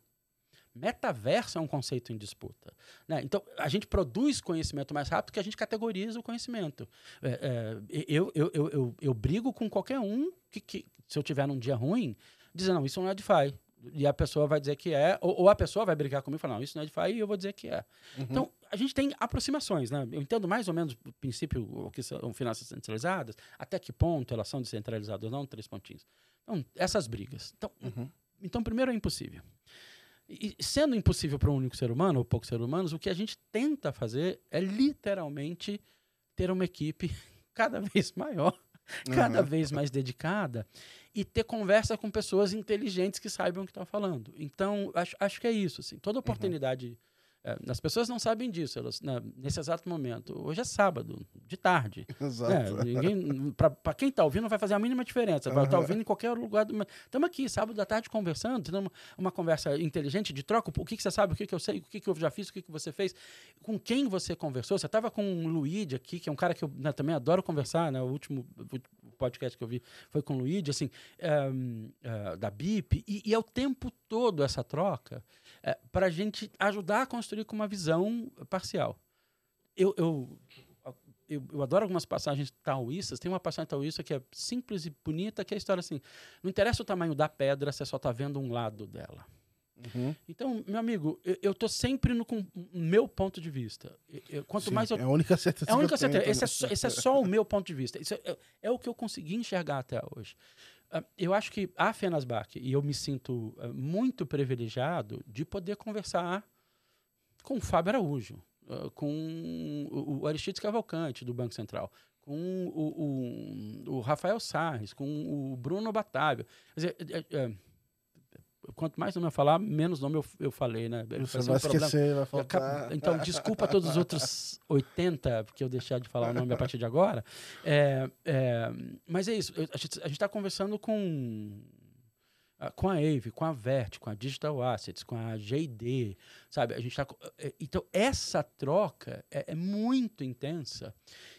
Metaverso é um conceito em disputa. Né? Então, a gente produz conhecimento mais rápido que a gente categoriza o conhecimento. É, é, eu, eu, eu, eu, brigo com qualquer um que, que, se eu tiver num dia ruim, dizendo, não, isso não é DeFi. E a pessoa vai dizer que é, ou, ou a pessoa vai brigar comigo e falar, não, isso não é DeFi, e eu vou dizer que é. Uhum. Então, a gente tem aproximações, né? Eu entendo mais ou menos o princípio, o que são finanças centralizadas, até que ponto elas são descentralizadas ou não, três pontinhos. Então, essas brigas. Então, uhum. então primeiro é impossível. E sendo impossível para um único ser humano, ou poucos seres humanos, o que a gente tenta fazer é literalmente ter uma equipe cada vez maior cada Uhum. vez mais dedicada e ter conversa com pessoas inteligentes que saibam o que estão falando. Então, acho, acho que é isso. Assim, toda oportunidade. eh, as pessoas não sabem disso, elas, na- nesse exato momento. Hoje é sábado, de tarde. Exato. É, pra, pra quem tá ouvindo, não vai fazer a mínima diferença. Vai estar Aham. ouvindo em qualquer lugar. Estamos aqui, sábado da tarde, conversando, tendo uma, uma conversa inteligente de troca. O que, que você sabe, o que, que eu sei, o que, que eu já fiz, o que, que você fez, com quem você conversou. Você estava com o Luigi aqui, que é um cara que eu né, também adoro conversar, né? O último podcast que eu vi foi com o Luigi, assim, ehm, eh, da BIP, e, e é o tempo todo essa troca para a gente ajudar a construir com uma visão parcial. Eu, eu, eu, eu adoro algumas passagens taoístas. Tem uma passagem taoísta que é simples e bonita, que é a história assim: não interessa o tamanho da pedra, você só está vendo um lado dela. Uhum. Então, meu amigo, eu, eu tô sempre no com meu ponto de vista. Eu- eu- quanto Sim, mais eu É a única certeza é a única que eu tenho certeza. Esse é, também. só, esse é só o meu ponto de vista. É, é- é o que eu consegui enxergar até hoje. Ah, eu acho que a Fenasbac, e eu me sinto ah, muito privilegiado de poder conversar com o Fábio Araújo, ah, com o, o Aristides Cavalcante, do Banco Central, com o, o- o Rafael Sarres, com o Bruno Batávio. Quer dizer, é- é- quanto mais nome eu falar, menos nome eu, eu falei, né? Você Vai ser vai um problema. esquecer, vai faltar. Então, desculpa a todos os outros 80, porque eu deixar de falar o nome a partir de agora. É, é, mas é isso. eu- a gente está conversando com, com a Ave, com a Vert, com a Digital Assets, com a GD, sabe? A gente tá, co- é, então, essa troca é, é muito intensa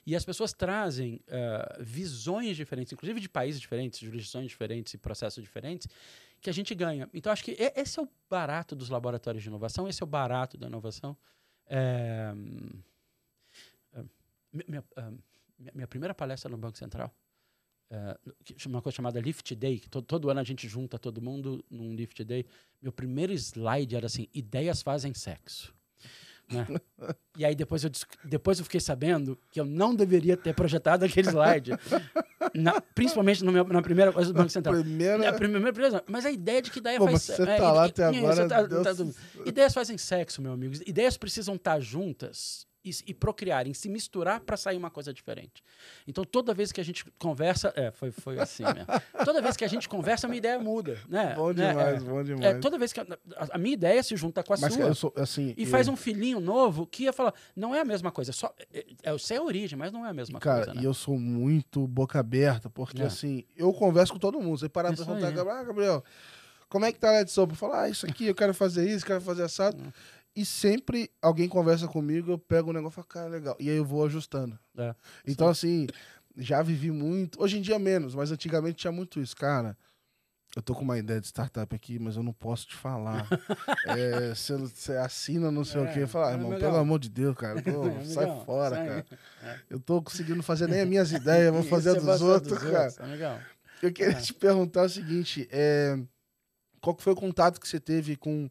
e as pessoas trazem ah, visões diferentes, inclusive de países diferentes, jurisdições diferentes e processos diferentes, que a gente ganha. Então, acho que esse é o barato dos laboratórios de inovação, esse é o barato da inovação. É, hum, é, mi- minha, ah, minha- minha primeira palestra no Banco Central, é, chama- uma coisa chamada Lift Day, que to- todo ano a gente junta todo mundo num Lift Day. Meu primeiro slide era assim: ideias fazem sexo. né? e aí depois eu, depois eu fiquei sabendo que eu não deveria ter projetado aquele slide. Na- principalmente no meu- na primeira coisa do Banco Central. Primeira. É a primeira, primeira- mas a ideia de que ideia Pô, faz mas você é, tá lá e- até agora, tá- Deus- tá Ideias fazem sexo, meu amigo. Ideias precisam estar juntas e, e procriarem, se misturar para sair uma coisa diferente. Então, toda vez que a gente conversa. É, foi, foi assim mesmo. Toda vez que a gente conversa, a minha ideia muda. Né? Bom Né? demais, É, bom é, demais. toda vez que a, a- minha ideia se junta com a Mas sua. sou, assim... E eu- faz um filhinho novo que ia falar, não é a mesma coisa, só é, é, eu sei a origem, mas não é a mesma Cara, coisa, né? e eu sou muito boca aberta, porque É. assim, eu converso com todo mundo. Você parar pra Isso perguntar, ah, Gabriel, como é que tá a Let's falo, ah, isso aqui, eu quero fazer isso, quero fazer assado. E sempre alguém conversa comigo, eu pego o negócio e falo, cara, legal. E aí eu vou ajustando. É, Então, assim, já vivi muito. Hoje em dia menos, mas antigamente tinha muito isso. Cara, eu tô com uma ideia de startup aqui, mas eu não posso te falar. É, Você você assina não sei o É, quê. Eu falo, ah, é, irmão, pelo amor de Deus, cara. pô, Amigão, sai fora, sai. cara. Eu tô conseguindo fazer nem as minhas ideias, vou fazer a dos outros, dos cara. outros, amigão. Eu queria É. te perguntar o seguinte: é, qual foi o contato que você teve com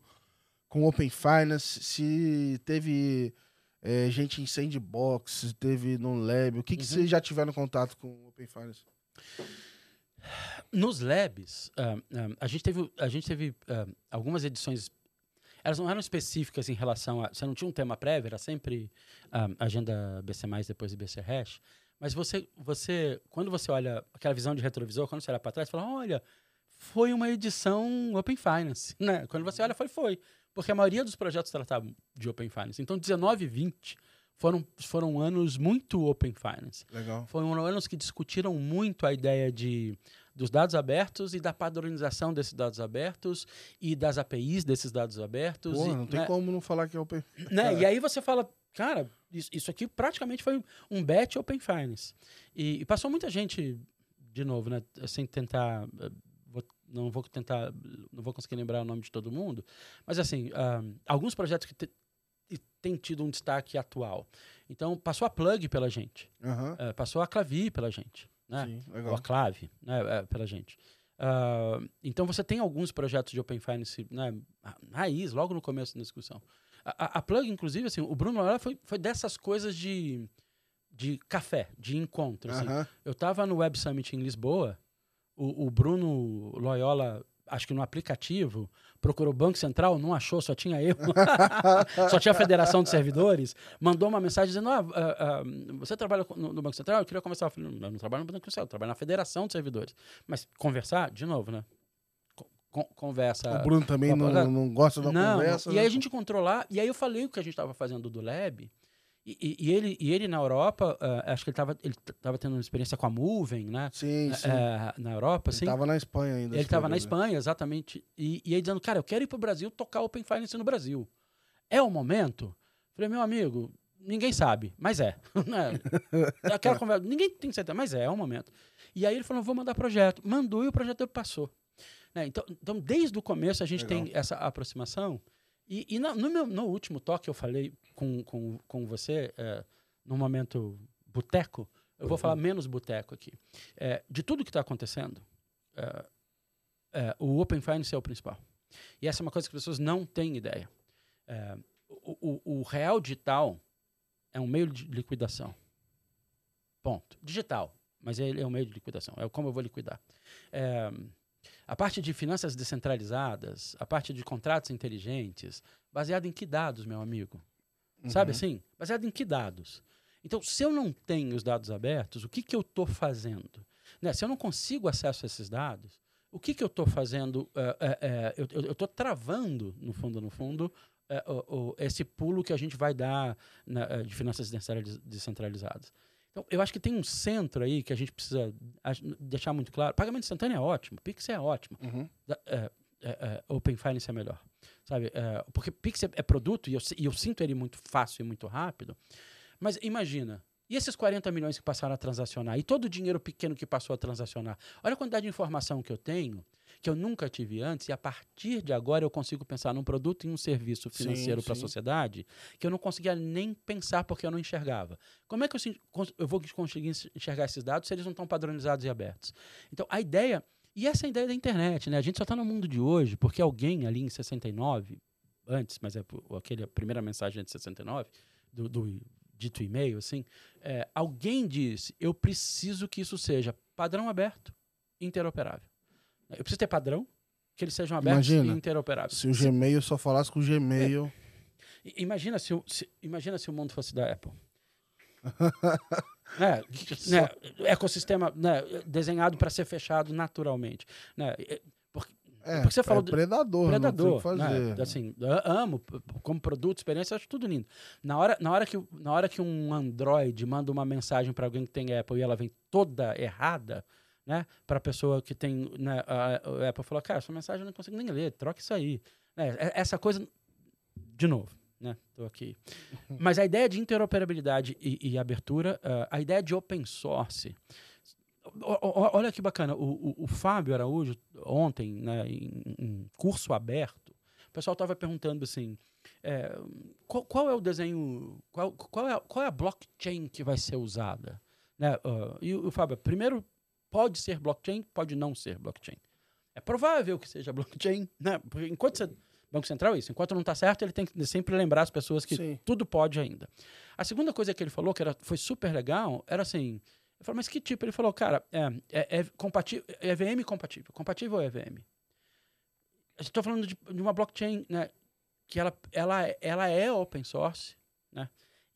com Open Finance? Se teve é, gente em Sandbox, se teve no Lab, o que, que Uhum. vocês já tiveram contato com Open Finance? Nos labs, ah, ah, a gente teve, a gente teve ah, algumas edições. Elas não eram específicas em relação a. Você não tinha um tema prévio, era sempre agenda BC, depois BC Hash. Mas você, você, quando você olha aquela visão de retrovisor, quando você olha para trás, você fala: olha, foi uma edição Open Finance. Né? Quando você olha, foi, foi. Porque a maioria dos projetos tratavam de Open Finance. Então, 19 e 20 foram, foram anos muito Open Finance. Legal. Foram anos que discutiram muito a ideia de, dos dados abertos e da padronização desses dados abertos e das APIs desses dados abertos. Pô, e, não tem né, como não falar que é Open né, E aí você fala, cara, isso, isso aqui praticamente foi um bet Open Finance. E, e passou muita gente, de novo, né, sem tentar... não vou tentar, não vou conseguir lembrar o nome de todo mundo, mas assim, ah, alguns projetos que te- têm tido um destaque atual. Então, passou a Plug pela gente. É, passou a Clavi pela gente, né? Sim, Ou a Clave, né? é, pela gente. Ah, então você tem alguns projetos de Open Finance né, ra- raiz, logo no começo da discussão. A, a- a Plug, inclusive, assim, o Bruno Loyola foi, foi dessas coisas de, de café, de encontro. assim. Eu estava no Web Summit em Lisboa, o, o Bruno Loyola acho que no aplicativo, procurou Banco Central, não achou, só tinha eu, só tinha a Federação de Servidores, mandou uma mensagem dizendo: ah, ah, ah, você trabalha no, no, Banco Central? Eu queria conversar. Eu falei: não, eu não trabalho no Banco Central, eu trabalho na Federação de Servidores. Mas conversar, de novo, né? Con conversa. O Bruno também não, não, gosta da não, conversa. E né? aí a gente encontrou lá, e aí eu falei o que a gente estava fazendo do Lab. E, e, ele, e ele na Europa, uh, acho que ele estava ele tava tendo uma experiência com a Moving, né? Sim, sim. Uh, na Europa, ele estava na Espanha ainda. Ele estava na Espanha, exatamente. E, e aí dizendo, cara, eu quero ir para o Brasil tocar Open Finance no Brasil. É o momento? Falei, meu amigo, ninguém sabe, mas é. é. Aquela conversa, ninguém tem certeza, mas é, é o momento. E aí ele falou, vou mandar projeto. Mandou e o projeto passou. Né? Então, então, desde o começo a gente Legal. tem essa aproximação. E, e no, no, meu, no último toque eu falei com, com, com você, é, no momento boteco, eu vou falar menos boteco aqui. É, de tudo que está acontecendo, é, é, o Open Finance é o principal. E essa é uma coisa que as pessoas não têm ideia. É, o, o, o, real digital é um meio de liquidação. Ponto. Digital, mas ele é um meio de liquidação. É como eu vou liquidar. A parte de finanças descentralizadas, a parte de contratos inteligentes, baseado em que dados, meu amigo? Uhum. Sabe assim? Baseado em que dados? Então, se eu não tenho os dados abertos, o que, que eu estou fazendo? Né? Se eu não consigo acesso a esses dados, o que, que eu estou fazendo? Uh, uh, uh, eu estou travando, no fundo, no fundo, esse pulo que a gente vai dar na, de finanças descentralizadas. Então, eu acho que tem um centro aí que a gente precisa deixar muito claro. Pagamento instantâneo é ótimo, Pix é ótimo. Uhum. É, é, é, Open Finance é melhor. Sabe? É, porque Pix é, é, produto e eu, e eu sinto ele muito fácil e muito rápido. Mas imagina, e esses 40 milhões que passaram a transacionar? E todo o dinheiro pequeno que passou a transacionar? Olha a quantidade de informação que eu tenho que eu nunca tive antes, e a partir de agora eu consigo pensar num produto e um serviço financeiro para a sociedade que eu não conseguia nem pensar porque eu não enxergava. Como é que eu, eu vou conseguir enxergar esses dados se eles não estão padronizados e abertos? Então, a ideia. E essa é a ideia da internet, né? A gente só está no mundo de hoje porque alguém ali em 69, antes, mas é aquele, a primeira mensagem de 69, do, do dito e-mail, assim, é, alguém disse: eu preciso que isso seja padrão aberto, interoperável. Eu preciso ter padrão, que eles sejam abertos imagina, e interoperáveis. Se o Gmail só falasse com o Gmail. É. Imagina, se o, se, imagina se o mundo fosse da Apple. né? né? Ecossistema né? desenhado para ser fechado naturalmente. Né? Porque, é, porque você falou. É predador, predador. Né? Assim, amo como produto, experiência, acho tudo lindo. Na hora, na, hora que, na hora que um Android manda uma mensagem para alguém que tem Apple e ela vem toda errada, né? Para a pessoa que tem, né, a, Apple falou, cara, essa mensagem eu não consigo nem ler, troca isso aí. Né? Essa coisa, de novo, né? Tô aqui. Mas a ideia de interoperabilidade e, e abertura, uh, a ideia de open source. O, olha que bacana, o, o, o, Fábio Araújo, ontem, né, em, em curso aberto, o pessoal estava perguntando assim, é, qual, qual, é o desenho, qual, qual, é, qual é a blockchain que vai ser usada? Né? Uh, e o Fábio, primeiro Pode ser blockchain, pode não ser blockchain. É provável que seja blockchain, né? Porque enquanto você. Banco Central é isso. Enquanto não está certo, ele tem que sempre lembrar as pessoas que Sim. tudo pode ainda. A segunda coisa que ele falou, que era, foi super legal, era assim. Eu falei, mas que tipo? Ele falou, cara, é, é, é compatível, é EVM compatível. Compatível é EVM. Estou falando de, de, uma blockchain, né? Que ela, ela, ela é open source, né?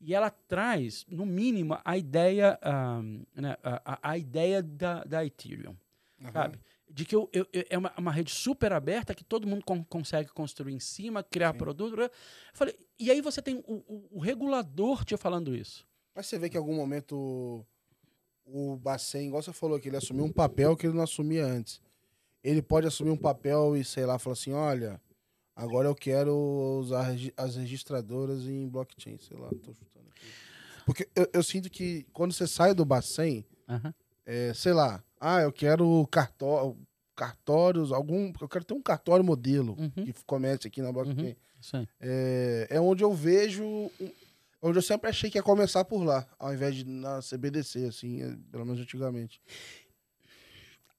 E ela traz, no mínimo, a ideia, um, né, a, a, ideia da, da Ethereum, uhum. sabe? De que eu, eu, eu, é uma, uma, rede super aberta que todo mundo con consegue construir em cima, criar Sim. produto. Eu falei, e aí você tem o, o, o, regulador te falando isso. Mas você vê que em algum momento o Bacen, igual você falou, que ele assumiu um papel que ele não assumia antes. Ele pode assumir um papel e, sei lá, falar assim, olha, Agora eu quero usar as registradoras em blockchain, sei lá, tô chutando. Porque eu, eu sinto que quando você sai do Bacen, uhum. é, sei lá, ah, eu quero cartó cartórios, algum. Eu quero ter um cartório modelo uhum. que comece aqui na blockchain. Uhum. É, é onde eu vejo. Onde eu sempre achei que ia começar por lá, ao invés de na CBDC, assim, é, pelo menos antigamente.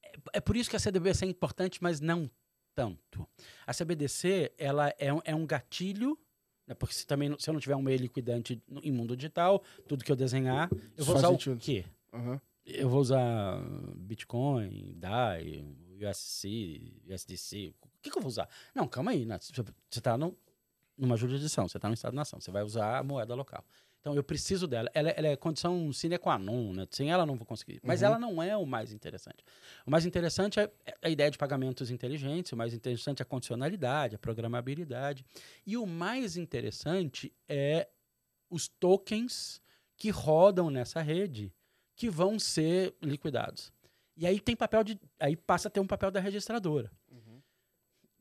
É, é por isso que a CBDC é importante, mas não tanto. A CBDC ela é é um gatilho, né, porque se, também, se eu não tiver um meio liquidante no, em mundo digital, tudo que eu desenhar, eu vou usar sentido. o quê? Uhum. Eu vou usar Bitcoin, DAI, USC, USDC, o que, que eu vou usar? Não, calma aí, né? você está numa jurisdição, você está no Estado-nação, você vai usar a moeda local. Então eu preciso dela. Ela, ela, é condição sine qua non, né? Sem ela não vou conseguir. Mas uhum. ela não é o mais interessante. O mais interessante é, é a ideia de pagamentos inteligentes, o mais interessante é a condicionalidade, a programabilidade. E o mais interessante é os tokens que rodam nessa rede que vão ser liquidados. E aí tem papel de. Aí passa a ter um papel da registradora.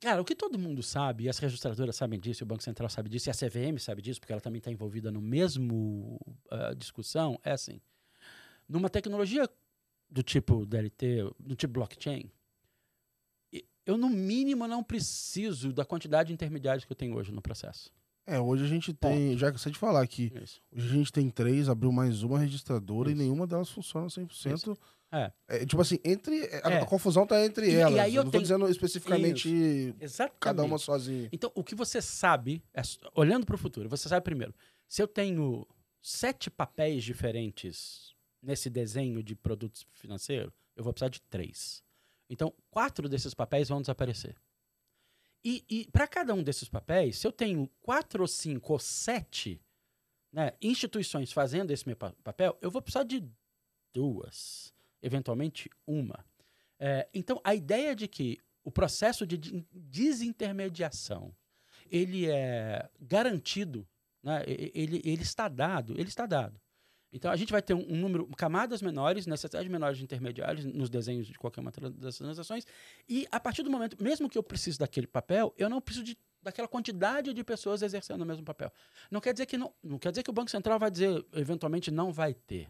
Cara, o que todo mundo sabe, e as registradoras sabem disso, o Banco Central sabe disso, e a CVM sabe disso, porque ela também está envolvida no mesmo uh, discussão, é assim. Numa tecnologia do tipo DLT, do tipo blockchain, eu no mínimo não preciso da quantidade de intermediários que eu tenho hoje no processo. É, hoje a gente tem, Ponto. já cansei de falar aqui, Isso. hoje a gente tem três, abriu mais uma registradora Isso. e nenhuma delas funciona 100%. Isso. É. é. Tipo assim, entre a, é. a confusão tá entre e, elas. E aí eu não tenho... tô dizendo especificamente cada uma sozinha. Então, o que você sabe, é, olhando para o futuro, você sabe primeiro, se eu tenho sete papéis diferentes nesse desenho de produtos financeiros, eu vou precisar de três. Então, quatro desses papéis vão desaparecer. E, e para cada um desses papéis, se eu tenho quatro ou cinco ou sete né, instituições fazendo esse meu papel, eu vou precisar de duas, eventualmente uma. É, então, a ideia de que o processo de desintermediação ele é garantido, né, ele, ele está dado, ele está dado. Então a gente vai ter um, um, número, camadas menores, necessidade menores de intermediários nos desenhos de qualquer uma das transações. E a partir do momento, mesmo que eu precise daquele papel, eu não preciso de, daquela quantidade de pessoas exercendo o mesmo papel. Não quer dizer que não, não quer dizer que o Banco Central vai dizer, eventualmente não vai ter.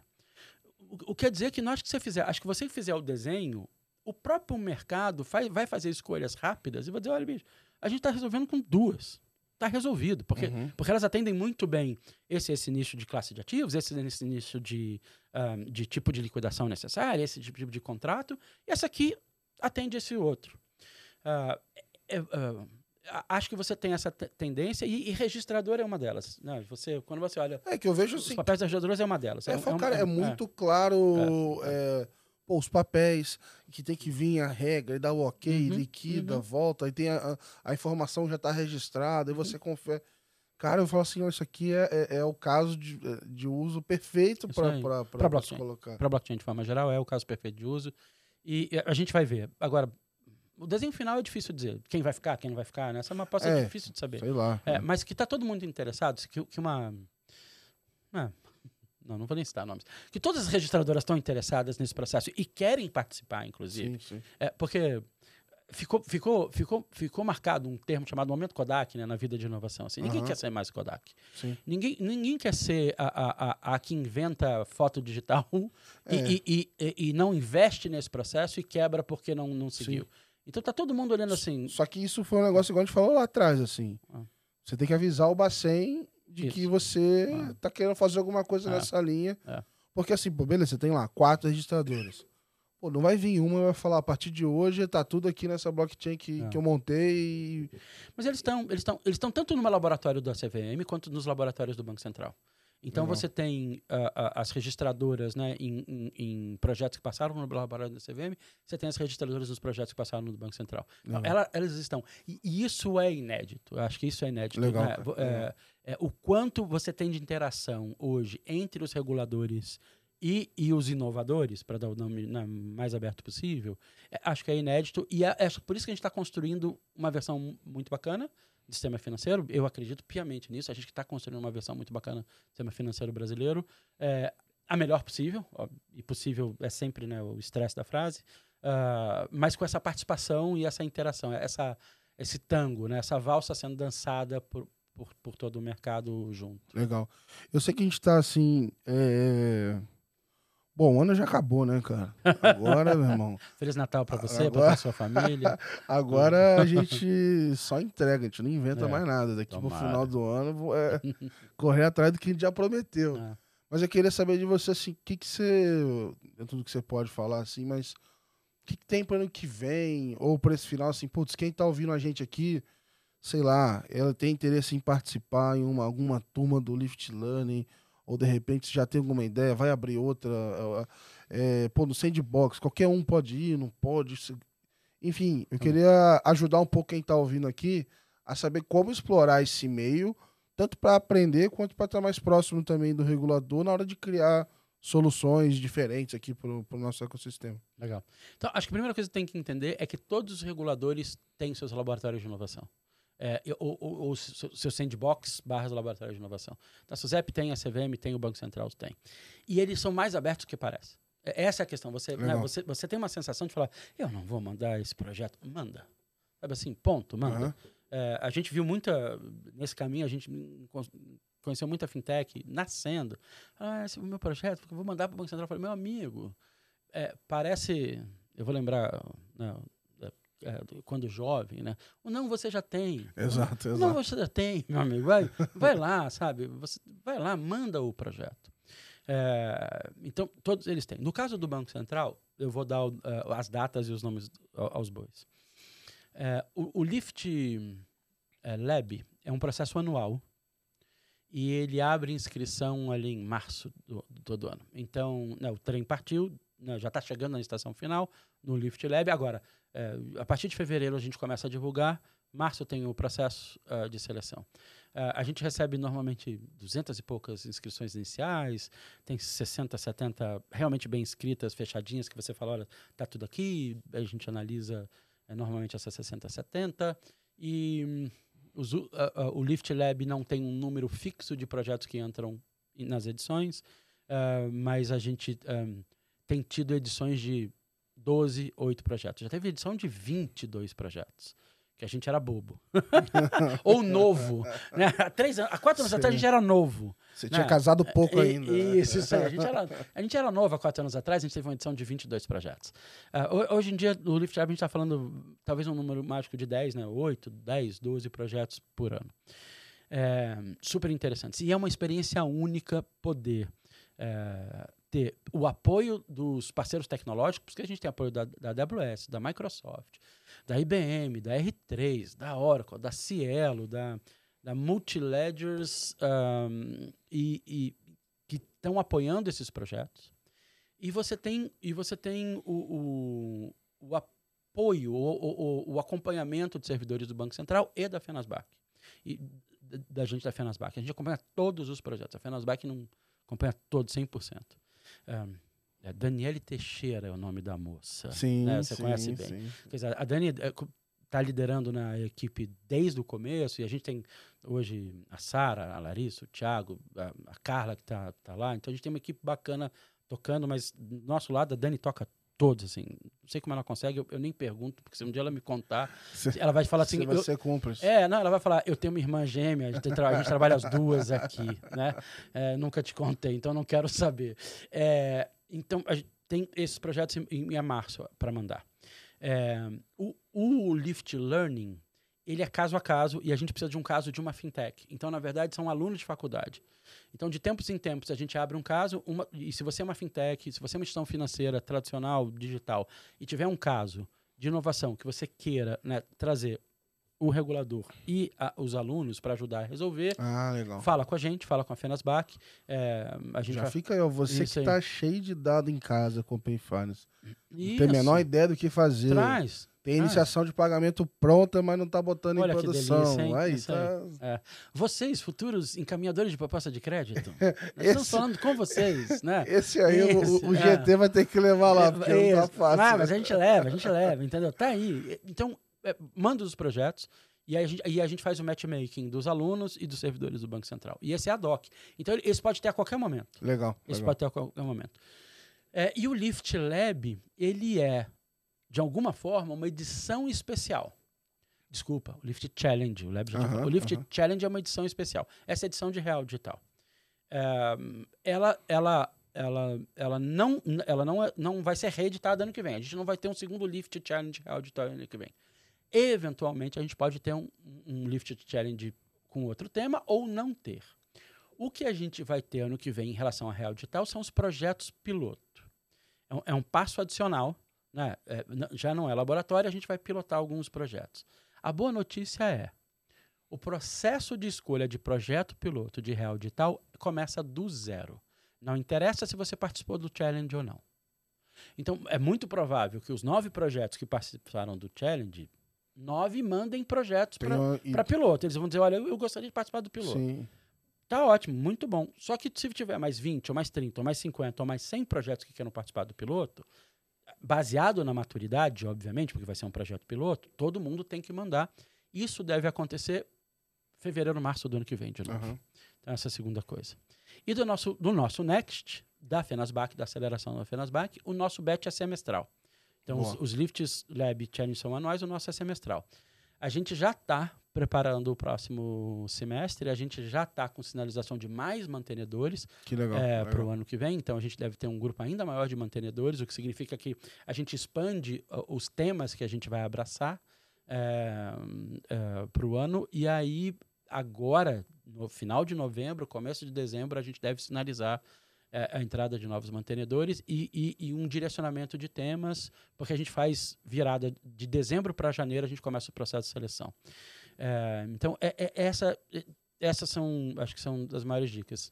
O, o quer dizer que nós que você fizer, acho que você fizer o desenho, o próprio mercado faz, vai fazer escolhas rápidas e vai dizer, olha, bicho, a gente está resolvendo com duas está resolvido, porque, uhum. porque elas atendem muito bem esse, esse nicho de classe de ativos, esse, esse nicho de, um, de tipo de liquidação necessária, esse tipo de contrato, e essa aqui atende esse outro. Uh, é, uh, acho que você tem essa tendência e, e registrador é uma delas. Né? Você, quando você olha. É que eu vejo assim. Os papéis da registradora é uma delas. É, é, é, cara, é, é muito claro. É. é pô, os papéis, que tem que vir a regra, e dá o ok, uhum, liquida, uhum. volta, aí tem a, a informação já está registrada, e você uhum. confere. Cara, eu falo assim, ó, isso aqui é, é, é, o caso de, de uso perfeito para blockchain. colocar. Para blockchain, de forma geral, é o caso perfeito de uso. E a gente vai ver. Agora, o desenho final é difícil dizer. Quem vai ficar, quem não vai ficar, né? Essa é uma aposta é, difícil de saber. Sei lá. É, mas que está todo mundo interessado, que, que uma... É, não, não vou nem citar nomes, que todas as registradoras estão interessadas nesse processo e querem participar, inclusive. Sim, sim. É, porque ficou, ficou, ficou, ficou marcado um termo chamado momento Kodak né, na vida de inovação. Assim, ninguém uhum. quer ser mais Kodak. Sim. Ninguém, ninguém quer ser a, a, a, a que inventa foto digital é. e, e, e, e, não investe nesse processo e quebra porque não, não seguiu. Sim. Então tá todo mundo olhando assim. Só que isso foi um negócio igual a gente falou lá atrás, assim. Ah. Você tem que avisar o Bacen de Isso. que você ah. tá querendo fazer alguma coisa é. nessa linha. É. Porque assim, pô, beleza, você tem lá quatro registradoras. Pô, não vai vir uma e vai falar, a partir de hoje tá tudo aqui nessa blockchain que, é. que eu montei. E... Mas eles estão eles eles estão tanto no laboratório da CVM quanto nos laboratórios do Banco Central. Então você tem uh, uh, as registradoras né, em, em, em, projetos que passaram no laboratório da CVM, você tem as registradoras dos projetos que passaram no Banco Central. Então, ela, elas estão. E, e, isso é inédito. Eu acho que isso é inédito. Legal, né? é, é, o quanto você tem de interação hoje entre os reguladores e, e os inovadores, para dar o nome né, mais aberto possível, é, acho que é inédito. E é, é por isso que a gente está construindo uma versão muito bacana de sistema financeiro. Eu acredito piamente nisso. A gente está construindo uma versão muito bacana do sistema financeiro brasileiro. É, a melhor possível, ó, e possível é sempre né, o estresse da frase, uh, mas com essa participação e essa interação, essa, esse tango, né, essa valsa sendo dançada por, por, por todo o mercado junto. Legal. Eu sei que a gente está assim. É Bom, o ano já acabou, né, cara? Agora, meu irmão. Feliz Natal para você, agora... para sua família. Agora a gente só entrega, a gente não inventa é, mais nada. Daqui tomara. pro final do ano, vou é, correr atrás do que a gente já prometeu. É. Mas eu queria saber de você, assim, o que, que você. É tudo que você pode falar, assim, mas o que, que tem para ano que vem? Ou para esse final, assim, putz, quem tá ouvindo a gente aqui, sei lá, ela tem interesse em participar em uma, alguma turma do Lift Learning ou de repente já tem alguma ideia, vai abrir outra, é, pô, no sandbox, qualquer um pode ir, não pode. Enfim, eu Tá queria ajudar um pouco quem está ouvindo aqui a saber como explorar esse meio, tanto para aprender quanto para estar mais próximo também do regulador na hora de criar soluções diferentes aqui para o nosso ecossistema. Legal. Então, acho que a primeira coisa que tem que entender é que todos os reguladores têm seus laboratórios de inovação. É, ou, ou, ou seu, sandbox barras laboratório de inovação. Então, a SUSEP tem, a CVM tem, o Banco Central tem. E eles são mais abertos do que parece. É, Essa é a questão. Você, né, você, você tem uma sensação de falar, eu não vou mandar esse projeto. Manda. Sabe assim, ponto, manda. Aham. É, a gente viu muita, nesse caminho, a gente con- conheceu muita fintech nascendo. Ah, esse é o meu projeto, eu vou mandar para o Banco Central. Eu falei, meu amigo, é, parece, eu vou lembrar, né, é, é, quando jovem, né? Não você já tem. Exato, Não, exato. você já tem, meu amigo. Vai, vai lá, sabe? Você vai lá, manda o projeto. É, então, todos eles têm. No caso do Banco Central, eu vou dar eh, as datas e os nomes ao- aos bois. É, o, o Lift eh, Lab é um processo anual e ele abre inscrição ali em março do, do todo ano. Então, né, o trem partiu, né, já está chegando na estação final, no Lift Lab. Agora, eh, a partir de fevereiro a gente começa a divulgar. Março tem o processo ah, de seleção. Ah, a gente recebe normalmente 200 e poucas inscrições iniciais, tem 60, 70 realmente bem escritas, fechadinhas, que você fala, olha, tá tudo aqui, a gente analisa eh, normalmente essas 60, 70, e hum, os u- ah, ah, o Lift Lab não tem um número fixo de projetos que entram nas edições, ah, mas a gente ahm, tem tido edições de 12, 8 projetos. Já teve edição de 22 projetos. Que a gente era bobo. Ou novo. Né? Há, três anos, há quatro anos Sim. atrás a gente era novo. Você tinha Né? casado pouco E- ainda. né? Isso, isso aí. A gente, era, a gente era novo há quatro anos atrás, a gente teve uma edição de 22 projetos. Ho- hoje em dia, no Lift Lab, a gente está falando talvez um número mágico de 10, né? 8, 10, 12 projetos por ano. É, super interessantes. E é uma experiência única poder é, ter o apoio dos parceiros tecnológicos, porque a gente tem apoio da, da AWS, da Microsoft, da IBM, da R3, da Oracle, da Cielo, da, da Multiledgers um, e, e que estão apoiando esses projetos. E você tem, e você tem o, o, o apoio, o, o, acompanhamento de servidores do Banco Central e da Fenasbac. E da gente da Fenasbac. A gente acompanha todos os projetos. A Fenasbac não acompanha todos 100%. Um, é Daniele Teixeira é o nome da moça. Sim, né? Você sim, conhece bem. sim. Dizer, a Dani está liderando na equipe desde o começo e a gente tem hoje a Sara, a Larissa, o Thiago, a, a Carla que está tá lá. Então a gente tem uma equipe bacana tocando, mas do nosso lado a Dani toca todos, assim. Não sei como ela consegue, eu, eu nem pergunto, porque se um dia ela me contar, Você, ela vai falar assim... você cúmplice. é, não, ela vai falar, eu tenho uma irmã gêmea, a gente, tra- a gente trabalha as duas aqui, né? É, nunca te contei, então não quero saber. É, então, a gente tem esses projetos em, em março para mandar. É, o, o Lift Learning, ele é caso a caso e a gente precisa de um caso de uma fintech. Então, na verdade, são alunos de faculdade. Então, de tempos em tempos, a gente abre um caso, uma- e se você é uma fintech, se você é uma instituição financeira tradicional, digital, e tiver um caso de inovação que você queira né, trazer o regulador e a- os alunos para ajudar a resolver, Ah, legal. fala com a gente, fala com a Fenasbac. é, a gente Já vai... fica aí, ó. Você Isso que aí. tá cheio de dado em casa com o Pay Finance. Não tem a menor ideia do que fazer. Traz. Tem iniciação de pagamento pronta, mas não tá botando Olha em produção. delícia? Aí, tá... Vocês, futuros encaminhadores de proposta de crédito, nós Esse- estamos falando com vocês, né? Esse aí, o- Esse, o, o é. GT vai ter que levar lá, porque não tá Isso. fácil. Ah, mas a gente leva, a gente leva, entendeu? Tá aí. Então, é, manda os projetos e a, gente, e a gente faz o matchmaking dos alunos e dos servidores do Banco Central. E esse é a DOC. Então, esse pode ter a qualquer momento. Legal. Esse legal. pode ter a qualquer momento. É, e o Lift Lab, ele é, de alguma forma, uma edição especial. Desculpa, o Lift Challenge. O, Lab já o Lift. Challenge é uma edição especial. Essa é edição de Real Digital. É, ela ela, ela, ela, não, ela não, é- não vai ser reeditada ano que vem. A gente não vai ter um segundo Lift Challenge Real Digital ano que vem. Eventualmente, a gente pode ter um, um Lift Challenge com outro tema ou não ter. O que a gente vai ter ano que vem em relação à Real Digital são os projetos piloto. É um, é um passo adicional, né? É, já não é laboratório, a gente vai pilotar alguns projetos. A boa notícia é, o processo de escolha de projeto piloto de Real Digital começa do zero. Não interessa se você participou do challenge ou não. Então, é muito provável que os nove projetos que participaram do Challenge, nove mandem projetos para piloto. Eles vão dizer, olha, eu eu gostaria de participar do piloto. Sim. Tá ótimo, muito bom. Só que se tiver mais 20, ou mais 30, ou mais 50, ou mais 100 projetos que queiram participar do piloto, baseado na maturidade, obviamente, porque vai ser um projeto piloto, todo mundo tem que mandar. Isso deve acontecer fevereiro, março do ano que vem, de novo. Aham. Então, essa é a segunda coisa. E do nosso, do nosso Next, da Fenasbac, da aceleração da Fenasbac, o nosso batch é semestral. Então, os, Boa. os Lifts Lab Challenge são anuais, o nosso é semestral. A gente já está preparando o próximo semestre, a gente já está com sinalização de mais mantenedores Que legal. para o ano que vem, então a gente deve ter um grupo ainda maior de mantenedores, o que significa que a gente expande uh, os temas que a gente vai abraçar para o ano, e aí agora, no final de novembro, começo de dezembro, a gente deve sinalizar eh, a entrada de novos mantenedores e, e- e um direcionamento de temas, porque a gente faz virada de dezembro para janeiro, a gente começa o processo de seleção. Eh, então, é- é- essa, é- essas são, acho que são das maiores dicas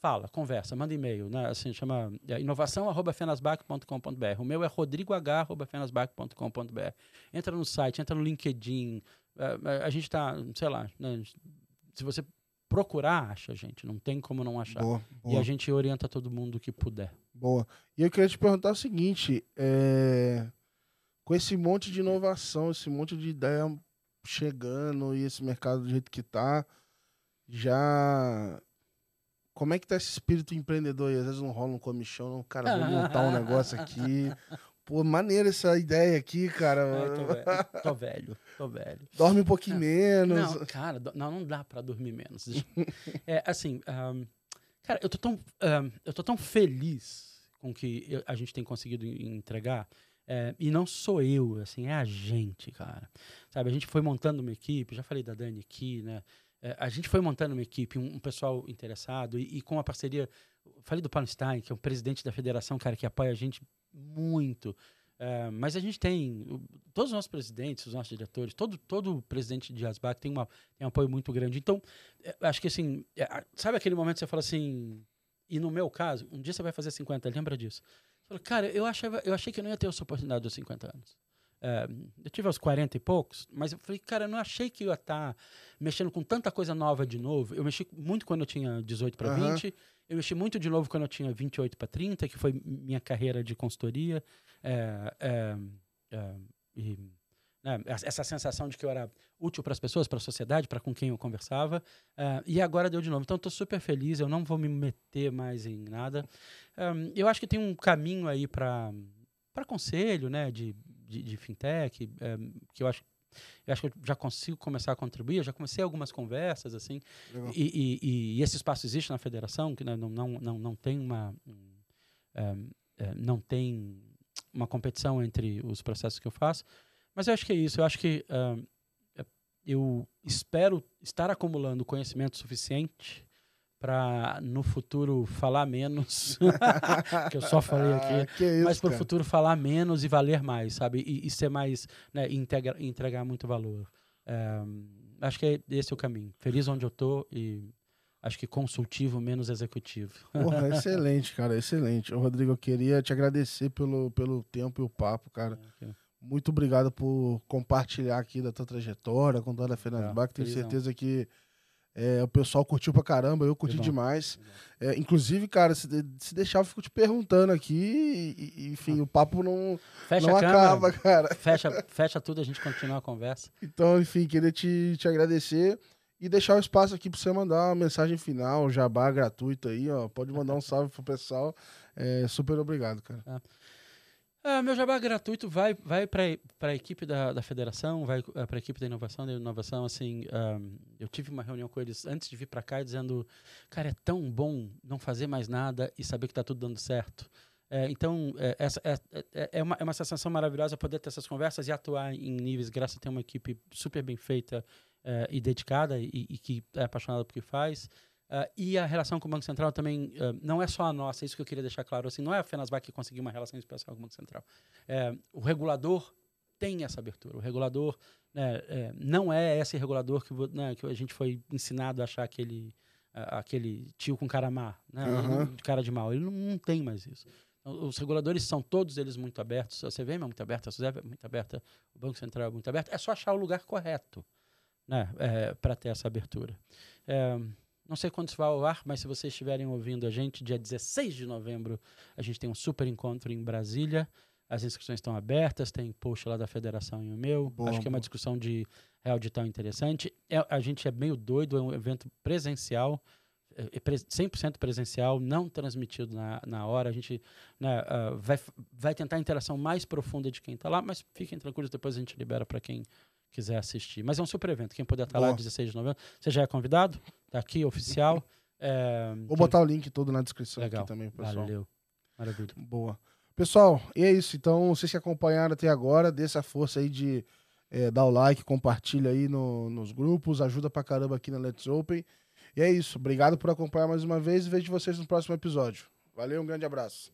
fala, conversa, manda e-mail, né? Assim, chama é, inovação@fenasbac.com.br. O meu é rodrigoh@fenasbac.com.br. Entra no site, entra no LinkedIn. é, é, a gente tá, sei lá, né? se você procurar, acha, gente, não tem como não achar. Boa, E boa, a gente orienta todo mundo que puder. boa. E eu queria te perguntar o seguinte: é, com esse monte de inovação, esse monte de ideia chegando e esse mercado do jeito que tá, já. Como é que tá esse espírito empreendedor aí? Às vezes não rola um comichão, não, cara, vou montar um negócio aqui. Pô, maneiro essa ideia aqui, cara. Ai, tô, velho, tô velho, tô velho. Dorme um pouquinho menos. Não, cara, não, não dá pra dormir menos. É, assim, ahm, cara, eu tô tão, ahm, eu tô tão feliz com o que eu- a gente tem conseguido en- entregar. é, e não sou eu, assim, é a gente, cara. Sabe, a gente foi montando uma equipe, já falei da Dani aqui, né? É, a gente foi montando uma equipe, um, um pessoal interessado, e, e com a parceria. Falei do Paulo Stein, que é o presidente da federação, cara, que apoia a gente muito. É, mas a gente tem. Todos os nossos presidentes, os nossos diretores, todo, todo presidente de Asbac tem, uma, tem um apoio muito grande. Então, é, acho que assim. é, sabe aquele momento que você fala assim. E no meu caso, um dia você vai fazer 50, lembra disso? Você fala, cara, eu, achava, eu achei que eu não ia ter essa oportunidade dos 50 anos. É, eu tive aos 40 e poucos, mas eu falei, cara, eu não achei que eu ia estar mexendo com tanta coisa nova de novo. Eu mexi muito quando eu tinha 18 para Aham. 20, eu mexi muito de novo quando eu tinha 28 para 30, que foi minha carreira de consultoria. É, é, é, e, né, essa sensação de que eu era útil para as pessoas, para a sociedade, para com quem eu conversava. É, e agora deu de novo. Então, estou super feliz. Eu não vou me meter mais em nada. Eu acho que tem um caminho aí para para conselho, né, de, de, de fintech, um, que eu acho eu acho que eu já consigo começar a contribuir. Eu já comecei algumas conversas assim. E, e- e esse espaço existe na federação, que né, não, não, não, não tem uma um, um, eh, não tem uma competição entre os processos que eu faço. Mas eu acho que é isso. Eu acho que um, eh, eu espero estar acumulando conhecimento suficiente para no futuro falar menos, que eu só falei aqui, Ah, isso, mas para o futuro falar menos e valer mais, sabe? E, e ser mais, né, integra- entregar muito valor. É, acho que é- esse é o caminho. Feliz onde eu tô e acho que consultivo menos executivo. Porra, excelente, cara, excelente. Rodrigo, eu queria te agradecer pelo, pelo tempo e o papo, cara. Muito obrigado por compartilhar aqui da tua trajetória, com toda a Fenasbac. Tenho felizão. certeza que é, o pessoal curtiu pra caramba, eu curti demais. É, inclusive, cara, se, se deixar, eu fico te perguntando aqui. E, e, enfim, o papo não, Fecha não a câmera, acaba, cara. fecha, fecha tudo, a gente continua a conversa. Então, enfim, queria te, te agradecer e deixar o espaço aqui pra você mandar uma mensagem final, jabá gratuito aí, ó. Pode mandar um salve pro pessoal. É, super obrigado, cara. Ah, meu jabá gratuito vai, vai para a equipe da, da federação, vai para a equipe da inovação. Da inovação, assim, ah, eu tive uma reunião com eles antes de vir para cá dizendo, cara, é tão bom não fazer mais nada e saber que está tudo dando certo. É, então, é, essa é, é, é uma, é uma sensação maravilhosa poder ter essas conversas e atuar em níveis, graças a ter uma equipe super bem feita é, e dedicada e, e que é apaixonada por que faz. Ah, e a relação com o Banco Central também ah, não é só a nossa, é isso que eu queria deixar claro. Assim, não é a Fenasbac que conseguiu uma relação especial com o Banco Central. É, o regulador tem essa abertura. O regulador né, é, não é esse regulador que, né, que a gente foi ensinado a achar aquele, a- aquele tio com cara má, né, de cara de mal. Ele não, não tem mais isso. Os reguladores são todos eles muito abertos. A CVM é muito aberta, a SUSEP é muito aberta, o Banco Central é muito aberto. É só achar o lugar correto né, é, para ter essa abertura. É, não sei quando isso vai ao ar, mas se vocês estiverem ouvindo a gente, dia 16 de novembro, a gente tem um super encontro em Brasília. As inscrições estão abertas, tem post lá da federação e o meu. Boa, Acho que é uma discussão de real digital interessante. É, a gente é meio doido, é um evento presencial, é, é pre- 100% presencial, não transmitido na, na hora. A gente né, ah, vai, vai tentar a interação mais profunda de quem está lá, mas fiquem tranquilos, depois a gente libera para quem quiser assistir. Mas é um super evento, quem puder estar lá Boa. 16 de novembro. Você já é convidado, tá aqui, oficial. É, Vou botar o link todo na descrição Legal. aqui também, pessoal. Valeu. Maravilha. Boa. Pessoal, e é isso. Então, vocês que acompanharam até agora, dê essa força aí de é, dar o like, compartilha aí no- nos grupos, ajuda pra caramba aqui na Let's Open. E é isso. Obrigado por acompanhar mais uma vez e vejo vocês no próximo episódio. Valeu, um grande abraço.